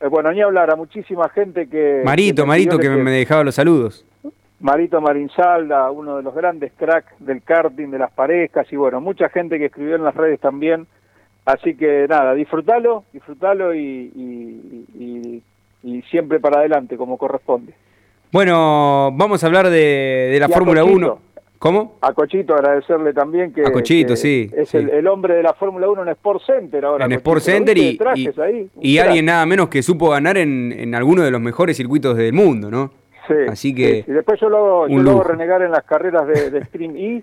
Eh, bueno, ni hablar, a muchísima gente que... Marito, Marito, que, me dejaba los saludos. Marito Marinsalda, uno de los grandes cracks del karting, de las parejas, y bueno, mucha gente que escribió en las redes también. Así que nada, disfrútalo, disfrútalo y, y, siempre para adelante, como corresponde. Bueno, vamos a hablar de, la Fórmula 1. ¿Cómo? A Cochito agradecerle también que, a Cochito, sí, es El, hombre de la Fórmula 1 en Sport Center ahora. En Sport Center y, y, alguien nada menos que supo ganar en, en alguno de los mejores circuitos del mundo, ¿no? Sí, Así que. Y después yo lo hago, renegar en las carreras de, Stream E.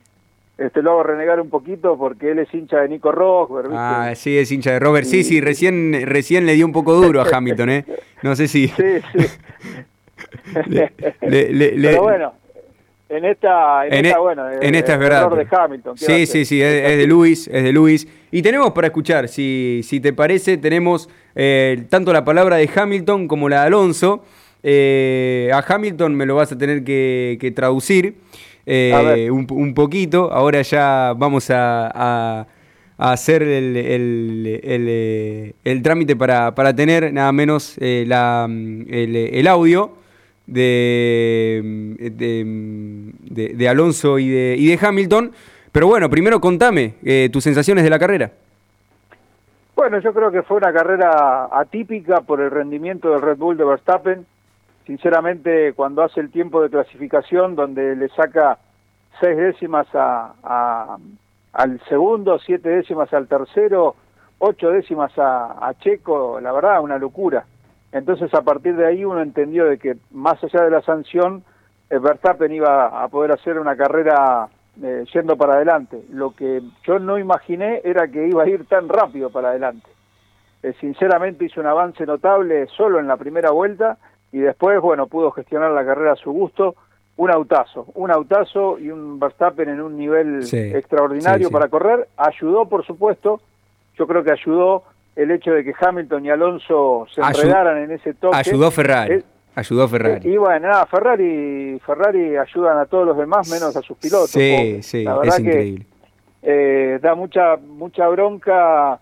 Este, lo hago renegar un poquito porque él es hincha de Nico Rosberg. Ah, sí, es hincha de Robert. Sí, sí, recién, recién le dio un poco duro a Hamilton, ¿eh? No sé si. *laughs* Sí, sí. Pero bueno, en esta, en, esta, e- bueno, en esta es verdad. De Hamilton, sí, sí, sí, es, de Luis, es de Luis. Y tenemos para escuchar, si, si te parece, tenemos eh, tanto la palabra de Hamilton como la de Alonso. Eh, a Hamilton me lo vas a tener que, traducir eh, un, poquito. Ahora ya vamos a, hacer el, el, trámite para, tener nada menos eh, la, el, audio de, de, Alonso y de, y de Hamilton. Pero bueno, primero contame tus sensaciones de la carrera. Bueno, yo creo que fue una carrera atípica por el rendimiento del Red Bull de Verstappen sinceramente cuando hace el tiempo de clasificación donde le saca seis décimas a, al segundo, siete décimas al tercero, ocho décimas a, Checo, la verdad, una locura. Entonces a partir de ahí uno entendió de que más allá de la sanción, eh, Verstappen iba a poder hacer una carrera eh, yendo para adelante. Lo que yo no imaginé era que iba a ir tan rápido para adelante. eh, sinceramente hizo un avance notable solo en la primera vuelta y después, bueno, pudo gestionar la carrera a su gusto. Un autazo, un autazo y un Verstappen en un nivel extraordinario para correr. Ayudó, por supuesto, yo creo que ayudó el hecho de que Hamilton y Alonso se enredaran en ese toque. Ayudó Ferrari. ayudó Ferrari. Y, bueno, nada, Ferrari, Ferrari ayudan a todos los demás menos a sus pilotos. Sí, sí, es increíble. eh, da mucha, mucha bronca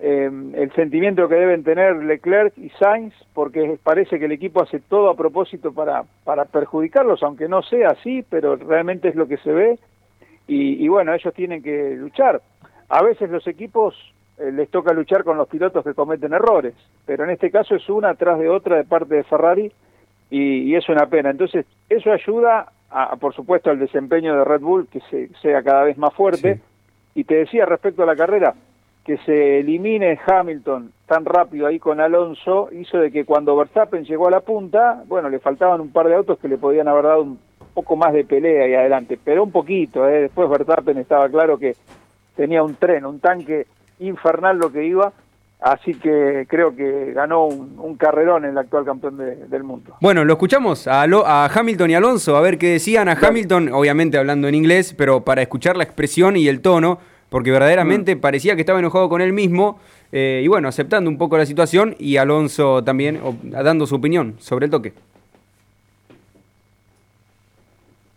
eh, el sentimiento que deben tener Leclerc y Sainz, porque parece que el equipo hace todo a propósito para, para perjudicarlos, aunque no sea así, pero realmente es lo que se ve. Y, y bueno, ellos tienen que luchar. A veces los equipos les toca luchar con los pilotos que cometen errores, pero en este caso es una tras de otra de parte de Ferrari y, es una pena. Entonces, eso ayuda, a, por supuesto, al desempeño de Red Bull, que se, sea cada vez más fuerte. Y te decía respecto a la carrera, que se elimine Hamilton tan rápido ahí con Alonso hizo de que cuando Verstappen llegó a la punta, bueno, le faltaban un par de autos que le podían haber dado un poco más de pelea ahí adelante, pero un poquito, ¿eh? después Verstappen estaba claro que tenía un tren, un tanque infernal lo que iba, así que creo que ganó un, carrerón el actual campeón del mundo. Bueno, lo escuchamos a, a, Hamilton y Alonso, a ver qué decían a Hamilton, obviamente hablando en inglés, pero para escuchar la expresión y el tono, porque verdaderamente mm. parecía que estaba enojado con él mismo, eh, y bueno, aceptando un poco la situación, y Alonso también dando su opinión sobre el toque.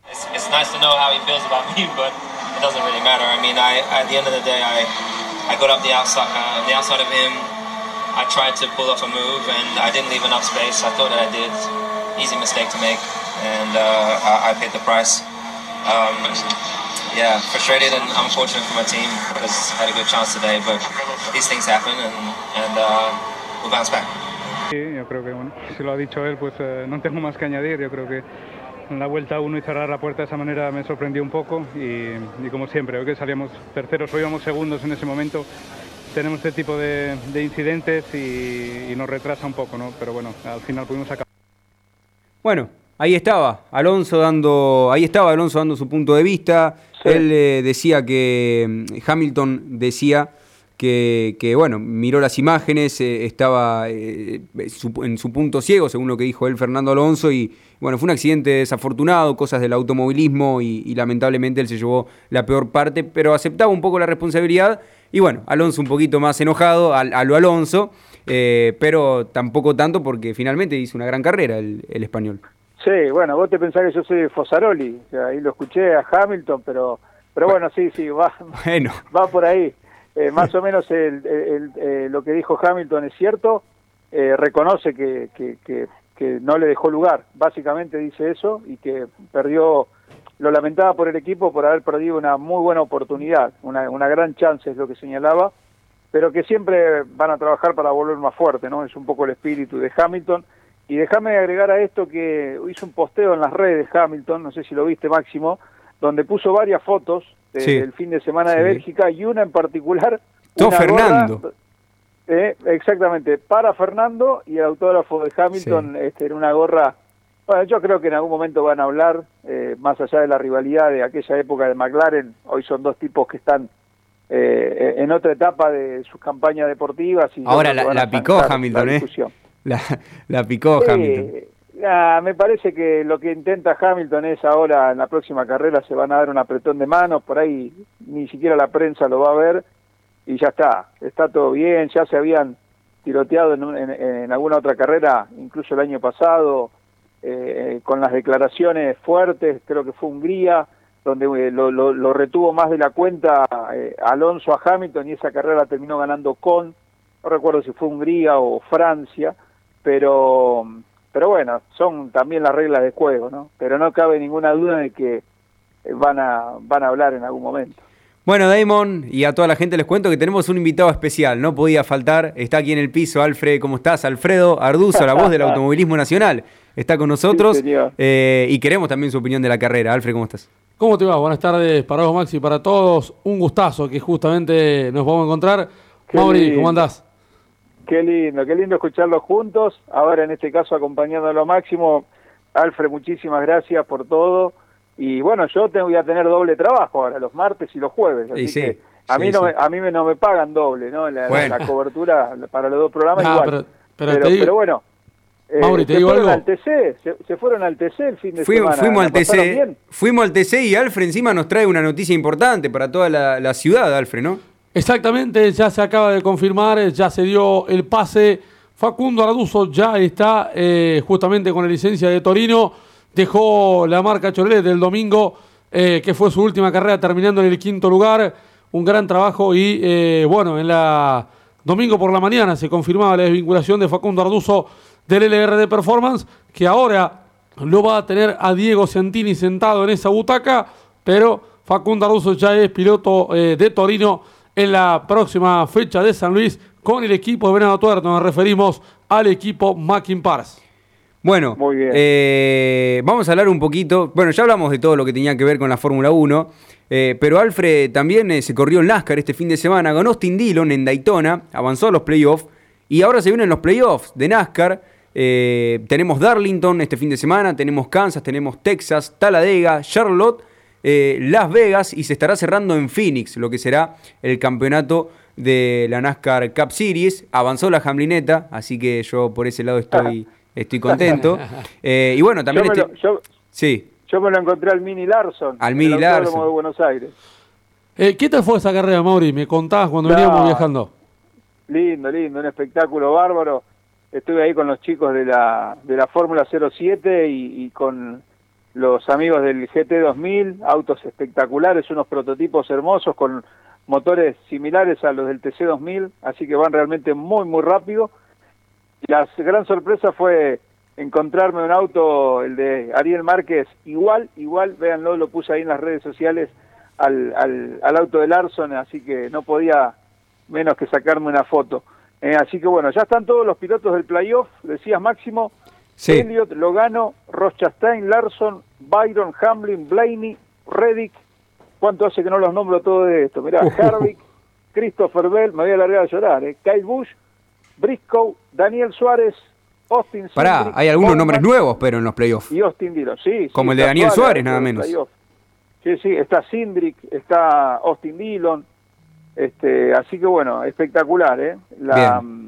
It's, nice to know how he feels about me, but it doesn't really matter. I mean, I, at the end of the day, I I got up the outside, uh, the outside of him. I tried to pull off a move, and I didn't leave enough space. I thought that I did. Easy mistake to make, and uh, I, I, paid the price. Um, yeah, frustrated and unfortunate for my team because I had a good chance today, but these things happen, and, and uh, we'll bounce back. Sí, yo creo que bueno, si lo ha dicho él, pues eh, no tengo más que añadir. Yo creo que en la vuelta uno y cerrar la puerta de esa manera me sorprendió un poco y, como siempre, hoy que salíamos terceros o íbamos segundos en ese momento, tenemos este tipo de, incidentes y, nos retrasa un poco, ¿no? Pero bueno, al final pudimos sacar. Bueno, ahí estaba Alonso dando, ahí estaba Alonso dando su punto de vista. Él eh, decía que mm, Hamilton decía que, bueno, miró las imágenes, eh, estaba eh, en su punto ciego, según lo que dijo él Fernando Alonso, y bueno, fue un accidente desafortunado, cosas del automovilismo, y, lamentablemente él se llevó la peor parte, pero aceptaba un poco la responsabilidad, y bueno, Alonso un poquito más enojado a, lo Alonso, eh, pero tampoco tanto porque finalmente hizo una gran carrera el, español. Sí, bueno, vos te pensás que yo soy Fosaroli, ahí lo escuché a Hamilton, pero, pero bueno, sí, sí, va, *laughs* bueno. va por ahí. Eh, más o menos eh, lo que dijo Hamilton es cierto, eh, reconoce que, que, no le dejó lugar, básicamente dice eso, y que perdió, lo lamentaba por el equipo por haber perdido una muy buena oportunidad, una, una gran chance es lo que señalaba, pero que siempre van a trabajar para volver más fuerte, ¿no? Es un poco el espíritu de Hamilton. Y déjame agregar a esto que hizo un posteo en las redes Hamilton, no sé si lo viste Máximo, donde puso varias fotos del fin de semana de Bélgica y una en particular. Todo Fernando. eh, exactamente, para Fernando y el autógrafo de Hamilton este, en una gorra. Bueno, yo creo que en algún momento van a hablar, eh, más allá de la rivalidad de aquella época de McLaren, hoy son dos tipos que están eh, en otra etapa de sus campañas deportivas. Y Ahora la, picó Hamilton, ¿eh? La, la picó Hamilton me parece que lo que intenta Hamilton es ahora en la próxima carrera se van a dar un apretón de manos, por ahí ni siquiera la prensa lo va a ver y ya está, está todo bien, ya se habían tiroteado en, alguna otra carrera, incluso el año pasado, eh, con las declaraciones fuertes, creo que fue Hungría, donde eh, lo, retuvo más de la cuenta eh, Alonso a Hamilton y esa carrera terminó ganando con, no recuerdo si fue Hungría o Francia, pero pero bueno, son también las reglas de juego, ¿no? Pero no cabe ninguna duda de que van a, van a hablar en algún momento. Bueno, Damon, y a toda la gente les cuento que tenemos un invitado especial, no podía faltar, está aquí en el piso, Alfred, ¿cómo estás? Alfredo Arduzo, la voz del *laughs* automovilismo nacional, está con nosotros eh, y queremos también su opinión de la carrera. Alfred, ¿cómo estás? ¿Cómo te va? Buenas tardes para vos, Maxi, para todos. Un gustazo que justamente nos vamos a encontrar. Mauri, ¿cómo andás? Qué lindo, qué lindo escucharlos juntos. Ahora en este caso acompañando a lo máximo. Alfred, muchísimas gracias por todo. Y bueno, yo tengo, voy a tener doble trabajo ahora, los martes y los jueves. Así que A mí, Sí, no sí. me, a mí me, no me pagan doble, ¿no? La, la- Bueno. la cobertura para los dos programas Ah, igual. pero- Pero, pero te digo- pero bueno. eh, Mauri, te se digo fueron algo. al TC, se, se fueron al TC el fin de Fui- semana. fuimos al ¿La pasaron TC, bien? fuimos al TC y Alfred encima nos trae una noticia importante para toda la, la ciudad, Alfred, ¿no? Exactamente, ya se acaba de confirmar, eh, ya se dio el pase. Facundo Arduzo ya está eh, justamente con la licencia de Torino. Dejó la marca Chevrolet del domingo, eh, que fue su última carrera, terminando en el quinto lugar. Un gran trabajo y, bueno, en la domingo por la mañana se confirmaba la desvinculación de Facundo Arduzo del LRD Performance, que ahora lo va a tener a Diego Santini sentado en esa butaca, pero Facundo Arduzo ya es piloto de Torino en la próxima fecha de San Luis con el equipo de Venado Tuerto. Nos referimos al equipo Mackin Pars. Bueno, Muy bien. eh, vamos a hablar un poquito. Bueno, ya hablamos de todo lo que tenía que ver con la Fórmula 1, eh, pero Alfred también eh, se corrió en NASCAR este fin de semana. Ganó Austin Dillon en Daytona, avanzó a los playoffs y ahora se vienen los playoffs de NASCAR. Eh, tenemos Darlington este fin de semana, tenemos Kansas, tenemos Texas, Talladega, Charlotte, eh, Las Vegas y se estará cerrando en Phoenix, lo que será el campeonato de la NASCAR Cup Series. Avanzó la Hamlineta, así que yo por ese lado estoy, *laughs* estoy contento. Eh, y bueno, también yo, me este- lo, yo, Sí, yo me lo encontré al Mini Larson. Al Mini Larson. de Buenos Aires. Eh, ¿Qué tal fue esa carrera, Mauri? Me contabas cuando No. veníamos viajando. Lindo, lindo, un espectáculo bárbaro. Estuve ahí con los chicos de la, de la Fórmula 07 y, y con los amigos del GT2000, autos espectaculares, unos prototipos hermosos con motores similares a los del TC2000, así que van realmente muy, muy rápido. Y la gran sorpresa fue encontrarme un auto, el de Ariel Márquez, igual, igual, véanlo, lo puse ahí en las redes sociales al, al, al auto de Larson, así que no podía menos que sacarme una foto. Eh, así que bueno, ya están todos los pilotos del playoff, decías Máximo, sí. Elliot, Logano, Rochastain, Larson, Byron, Hamlin, Blaney, Reddick. ¿Cuánto hace que no los nombro todo de esto? Mirá. *laughs* Harvick, Christopher Bell, me voy a largar a llorar, eh, Kyle Busch, Briscoe, Daniel Suárez, Austin Pará, hay algunos nombres nuevos, pero en los playoffs. Y Austin Dillon, sí. sí, Como el de Daniel Suárez, nada menos. Sí, sí, está Cindric, está Austin Dillon, este, así que bueno, espectacular, ¿eh? La, mm,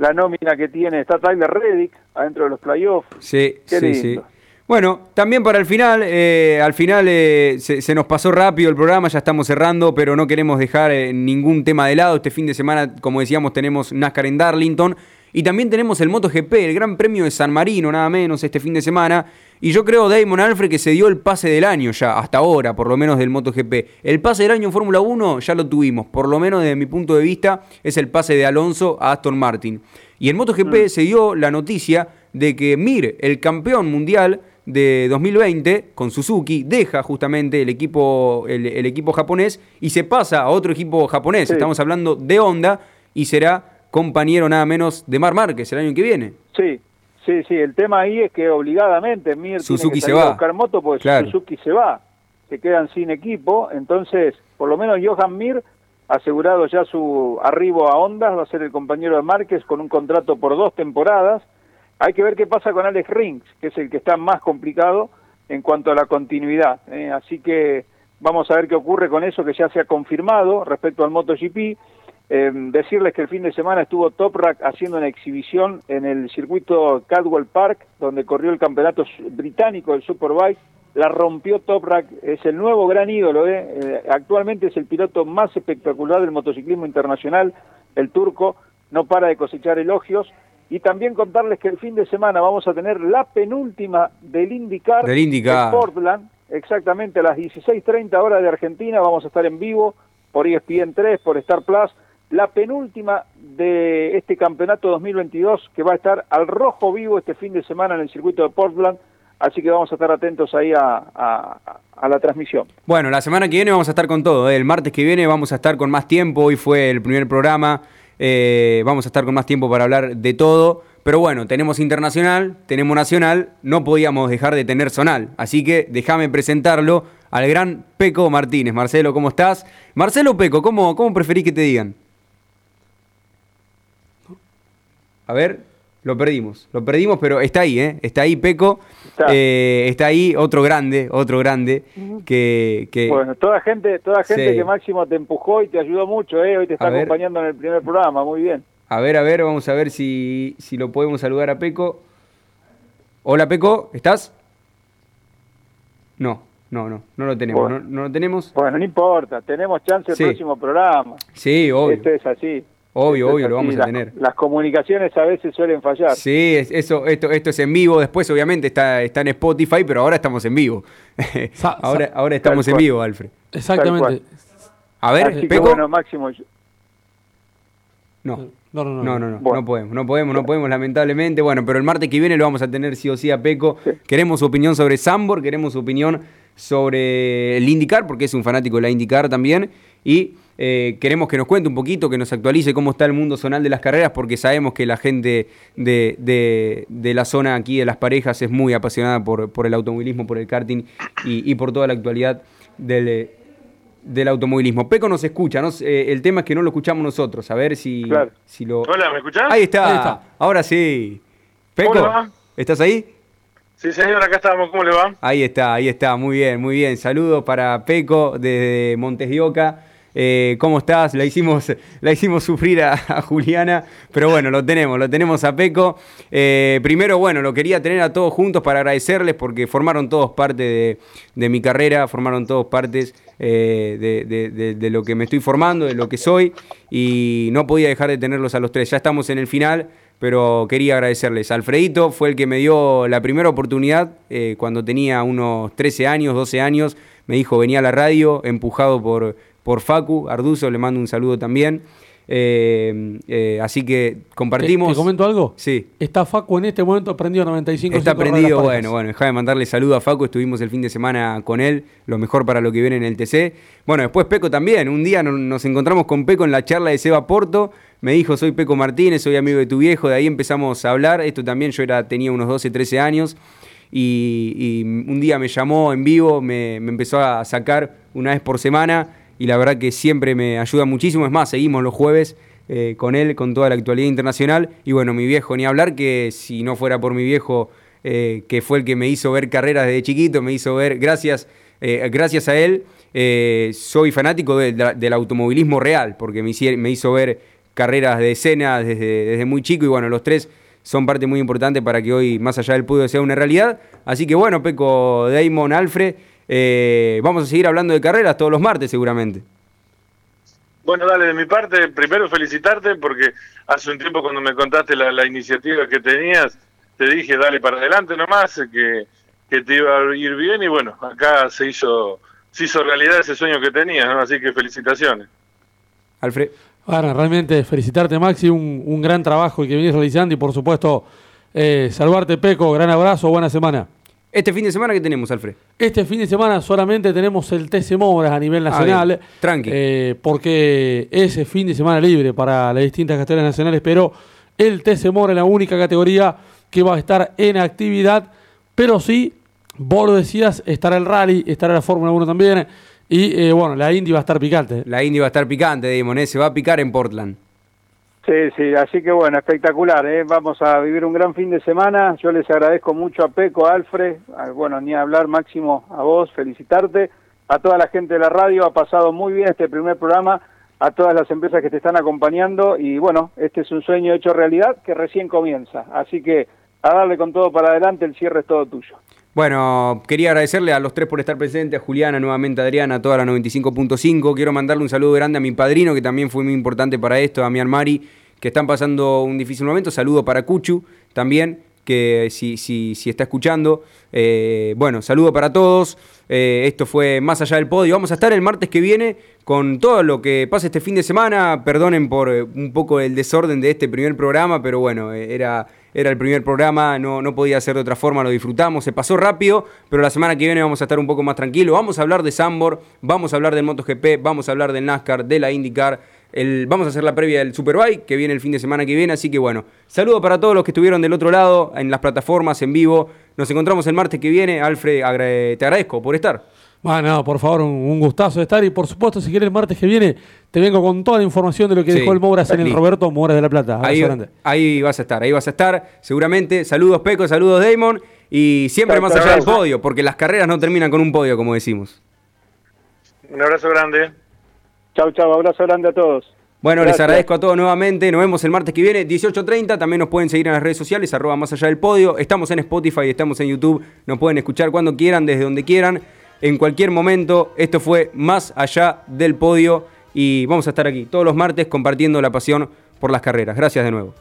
la nómina que tiene, está Tyler Reddick adentro de los playoffs. Sí, Qué sí, sí. Bueno, también para el final, eh, al final eh, se, se nos pasó rápido el programa, ya estamos cerrando, pero no queremos dejar eh, ningún tema de lado. Este fin de semana, como decíamos, tenemos NASCAR en Darlington y también tenemos el MotoGP, el Gran Premio de San Marino, nada menos, este fin de semana. Y yo creo, Damon Alfred, que se dio el pase del año ya, hasta ahora, por lo menos del MotoGP. El pase del año en Fórmula 1 ya lo tuvimos, por lo menos desde mi punto de vista, es el pase de Alonso a Aston Martin. Y en MotoGP se dio la noticia de que Mir, el campeón mundial de 2020 con Suzuki, deja justamente el equipo, el, el equipo japonés y se pasa a otro equipo japonés. Sí. Estamos hablando de Honda y será compañero nada menos de Mar Márquez el año que viene. Sí, sí, sí, el tema ahí es que obligadamente Mir Suzuki tiene que se salir va. a buscar moto porque Claro. Suzuki se va, se quedan sin equipo, entonces por lo menos Johan Mir asegurado ya su arribo a Honda, va a ser el compañero de Márquez con un contrato por dos temporadas. Hay que ver qué pasa con Alex Rins, que es el que está más complicado en cuanto a la continuidad. ¿eh? Así que vamos a ver qué ocurre con eso que ya se ha confirmado respecto al MotoGP. Eh, decirles que el fin de semana estuvo Toprak haciendo una exhibición en el circuito Cadwell Park, donde corrió el campeonato británico del Superbike. La rompió Toprak, es el nuevo gran ídolo. ¿eh? Eh, actualmente es el piloto más espectacular del motociclismo internacional, el turco. No para de cosechar elogios. Y también contarles que el fin de semana vamos a tener la penúltima del IndyCar, Del IndyCar. Portland, exactamente a las 16.30 horas de Argentina. Vamos a estar en vivo por E ESPN 3, por Star Plus. La penúltima de este campeonato 2022 que va a estar al rojo vivo este fin de semana en el circuito de Portland. Así que vamos a estar atentos ahí a, la transmisión. Bueno, la semana que viene vamos a estar con todo. ¿eh? El martes que viene vamos a estar con más tiempo. Hoy fue el primer programa. eh, vamos a estar con más tiempo para hablar de todo. Pero bueno, tenemos internacional, tenemos nacional. No podíamos dejar de tener zonal. Así que déjame presentarlo al gran Peco Martínez. Marcelo, ¿cómo estás? Marcelo Peco, ¿cómo, cómo preferís que te digan? A ver. lo perdimos, lo perdimos, pero está ahí, ¿eh? Está ahí Peco, está, eh, está ahí otro grande, otro grande que, que, Bueno, toda gente, toda gente que Máximo te empujó y te ayudó mucho, ¿eh? Hoy te está acompañando en el primer programa, muy bien. A ver, a ver, vamos a ver si, si lo podemos saludar a Peco. Hola Peco, ¿estás? No, no, no, no lo tenemos, no, lo tenemos. Bueno, no importa, tenemos chance el próximo programa. Sí, obvio. Esto es así. Obvio, obvio, lo vamos a tener. Las comunicaciones a veces suelen fallar. Sí, eso, esto, esto es en vivo. Después, obviamente, está, está en Spotify, pero ahora estamos en vivo. *laughs* ahora, ahora estamos en vivo, Alfred. Exactamente. A ver, Peco. bueno, Máximo. No. No, no, no, no, no, no, podemos, no podemos, no podemos, lamentablemente. Bueno, pero el martes que viene lo vamos a tener sí o sí a Peco. Queremos su opinión sobre Sambor, queremos su opinión sobre el IndyCar, porque es un fanático de la IndyCar también. Y eh, queremos que nos cuente un poquito, que nos actualice cómo está el mundo zonal de las carreras, porque sabemos que la gente de, la zona aquí de las parejas es muy apasionada por, por el automovilismo, por el karting y, y por toda la actualidad del, del automovilismo. Peco nos escucha, eh, el tema es que no lo escuchamos nosotros, a ver si, si lo... Hola, ¿me escuchás? Ahí está, ahora sí. Peco, ¿estás ahí? Sí, señor, acá estamos, ¿cómo le va? Ahí está, ahí está, muy bien, muy bien. Saludos para Peco desde Montes de Oca. Eh, ¿Cómo estás? La hicimos, la hicimos sufrir a, Juliana, pero bueno, lo tenemos, lo tenemos a Peco. Eh, primero, bueno, lo quería tener a todos juntos para agradecerles porque formaron todos parte de, mi carrera, formaron todos partes eh, de, lo que me estoy formando, de lo que soy, y no podía dejar de tenerlos a los tres. Ya estamos en el final, pero quería agradecerles. Alfredito fue el que me dio la primera oportunidad cuando tenía unos 13 años, 12 años. Me dijo, venía a la radio, empujado por por Facu Arduzo, le mando un saludo también. Eh, eh, así que compartimos. ¿Te, comento algo? Sí. Está Facu en este momento prendido 95 Está prendido, bueno, bueno, deja de mandarle saludo a Facu. Estuvimos el fin de semana con él, lo mejor para lo que viene en el TC. Bueno, después Peco también. Un día nos encontramos con Peco en la charla de Seba Porto. Me dijo, soy Peco Martínez, soy amigo de tu viejo. De ahí empezamos a hablar. Esto también, yo era, tenía unos 12, 13 años. Y, un día me llamó en vivo, me empezó a sacar una vez por semana y la verdad que siempre me ayuda muchísimo. Es más, seguimos los jueves eh, con él, con toda la actualidad internacional. Y bueno, mi viejo, ni hablar que si no fuera por mi viejo, eh, que fue el que me hizo ver carreras desde chiquito, me hizo ver, gracias, eh, gracias a él, soy fanático del automovilismo real, porque me, me, hizo ver carreras de escena desde, desde muy chico y bueno, los tres son parte muy importante para que hoy, más allá del pudo, sea una realidad. Así que bueno, Peco, Damon, Alfred. Eh, vamos a seguir hablando de carreras todos los martes seguramente. Bueno, dale, de mi parte, primero felicitarte porque hace un tiempo cuando me contaste la, iniciativa que tenías, te dije, dale para adelante nomás, que, que, te iba a ir bien y bueno, acá se hizo, se hizo realidad ese sueño que tenías, ¿no? así que felicitaciones. Alfred. Bueno, realmente felicitarte Maxi, un, un gran trabajo que vienes realizando y por supuesto eh, salvarte Peco, gran abrazo, buena semana. Este fin de semana, ¿qué tenemos, Alfred? Este fin de semana solamente tenemos el TC Moras a nivel ah, nacional. tranqui. Eh, porque es fin de semana libre para las distintas categorías nacionales, pero el TC Mora es la única categoría que va a estar en actividad. Pero sí, vos lo decías, estará el rally, estará la Fórmula 1 también. Y eh, bueno, la Indy va a estar picante. La Indy va a estar picante, Damon, ¿eh? se va a picar en Portland. Sí, sí, así que bueno, espectacular, ¿eh? vamos a vivir un gran fin de semana, yo les agradezco mucho a Peco, a Alfred, bueno, ni a hablar Máximo, a vos, felicitarte, a toda la gente de la radio, ha pasado muy bien este primer programa, a todas las empresas que te están acompañando. Y bueno, este es un sueño hecho realidad que recién comienza, así que a darle con todo para adelante, el cierre es todo tuyo. Bueno, quería agradecerle a los tres por estar presentes, a Juliana, nuevamente a Adriana, a toda la 95.5. Quiero mandarle un saludo grande a mi padrino, que también fue muy importante para esto, a mi Mari, que están pasando un difícil momento. Saludo para Cuchu también, que si, si, si está escuchando. Eh, bueno, saludo para todos. Eh, esto fue Más Allá del Podio. Vamos a estar el martes que viene con todo lo que pasa este fin de semana. Perdonen por eh, un poco el desorden de este primer programa, pero bueno, era era el primer programa, no, no podía ser de otra forma, lo disfrutamos, se pasó rápido, pero la semana que viene vamos a estar un poco más tranquilos. Vamos a hablar de Sambor, vamos a hablar del MotoGP, vamos a hablar del NASCAR, de la IndyCar. El, vamos a hacer la previa del Superbike que viene el fin de semana que viene, así que bueno, saludo para todos los que estuvieron del otro lado en las plataformas en vivo. Nos encontramos el martes que viene. Alfred, te agradezco por estar. Bueno, por favor, un, un gustazo de estar. Y por supuesto, si quieres el martes que viene, te vengo con toda la información de lo que Sí, dejó el Mouras en el. Roberto Mouras de la Plata. Ahí, vas a estar, ahí vas a estar, seguramente. Saludos Peco, saludos Damon. Y siempre más allá del podio, porque las carreras no terminan con un podio, como decimos. Un abrazo grande. Chau, chau, abrazo grande a todos. Bueno, les agradezco a todos nuevamente. Nos vemos el martes que viene, 18.30. También nos pueden seguir en las redes sociales, arroba más allá del podio. Estamos en Spotify, estamos en YouTube. Nos pueden escuchar cuando quieran, desde donde quieran, en cualquier momento. Esto fue Más allá del podio y vamos a estar aquí todos los martes compartiendo la pasión por las carreras. Gracias de nuevo.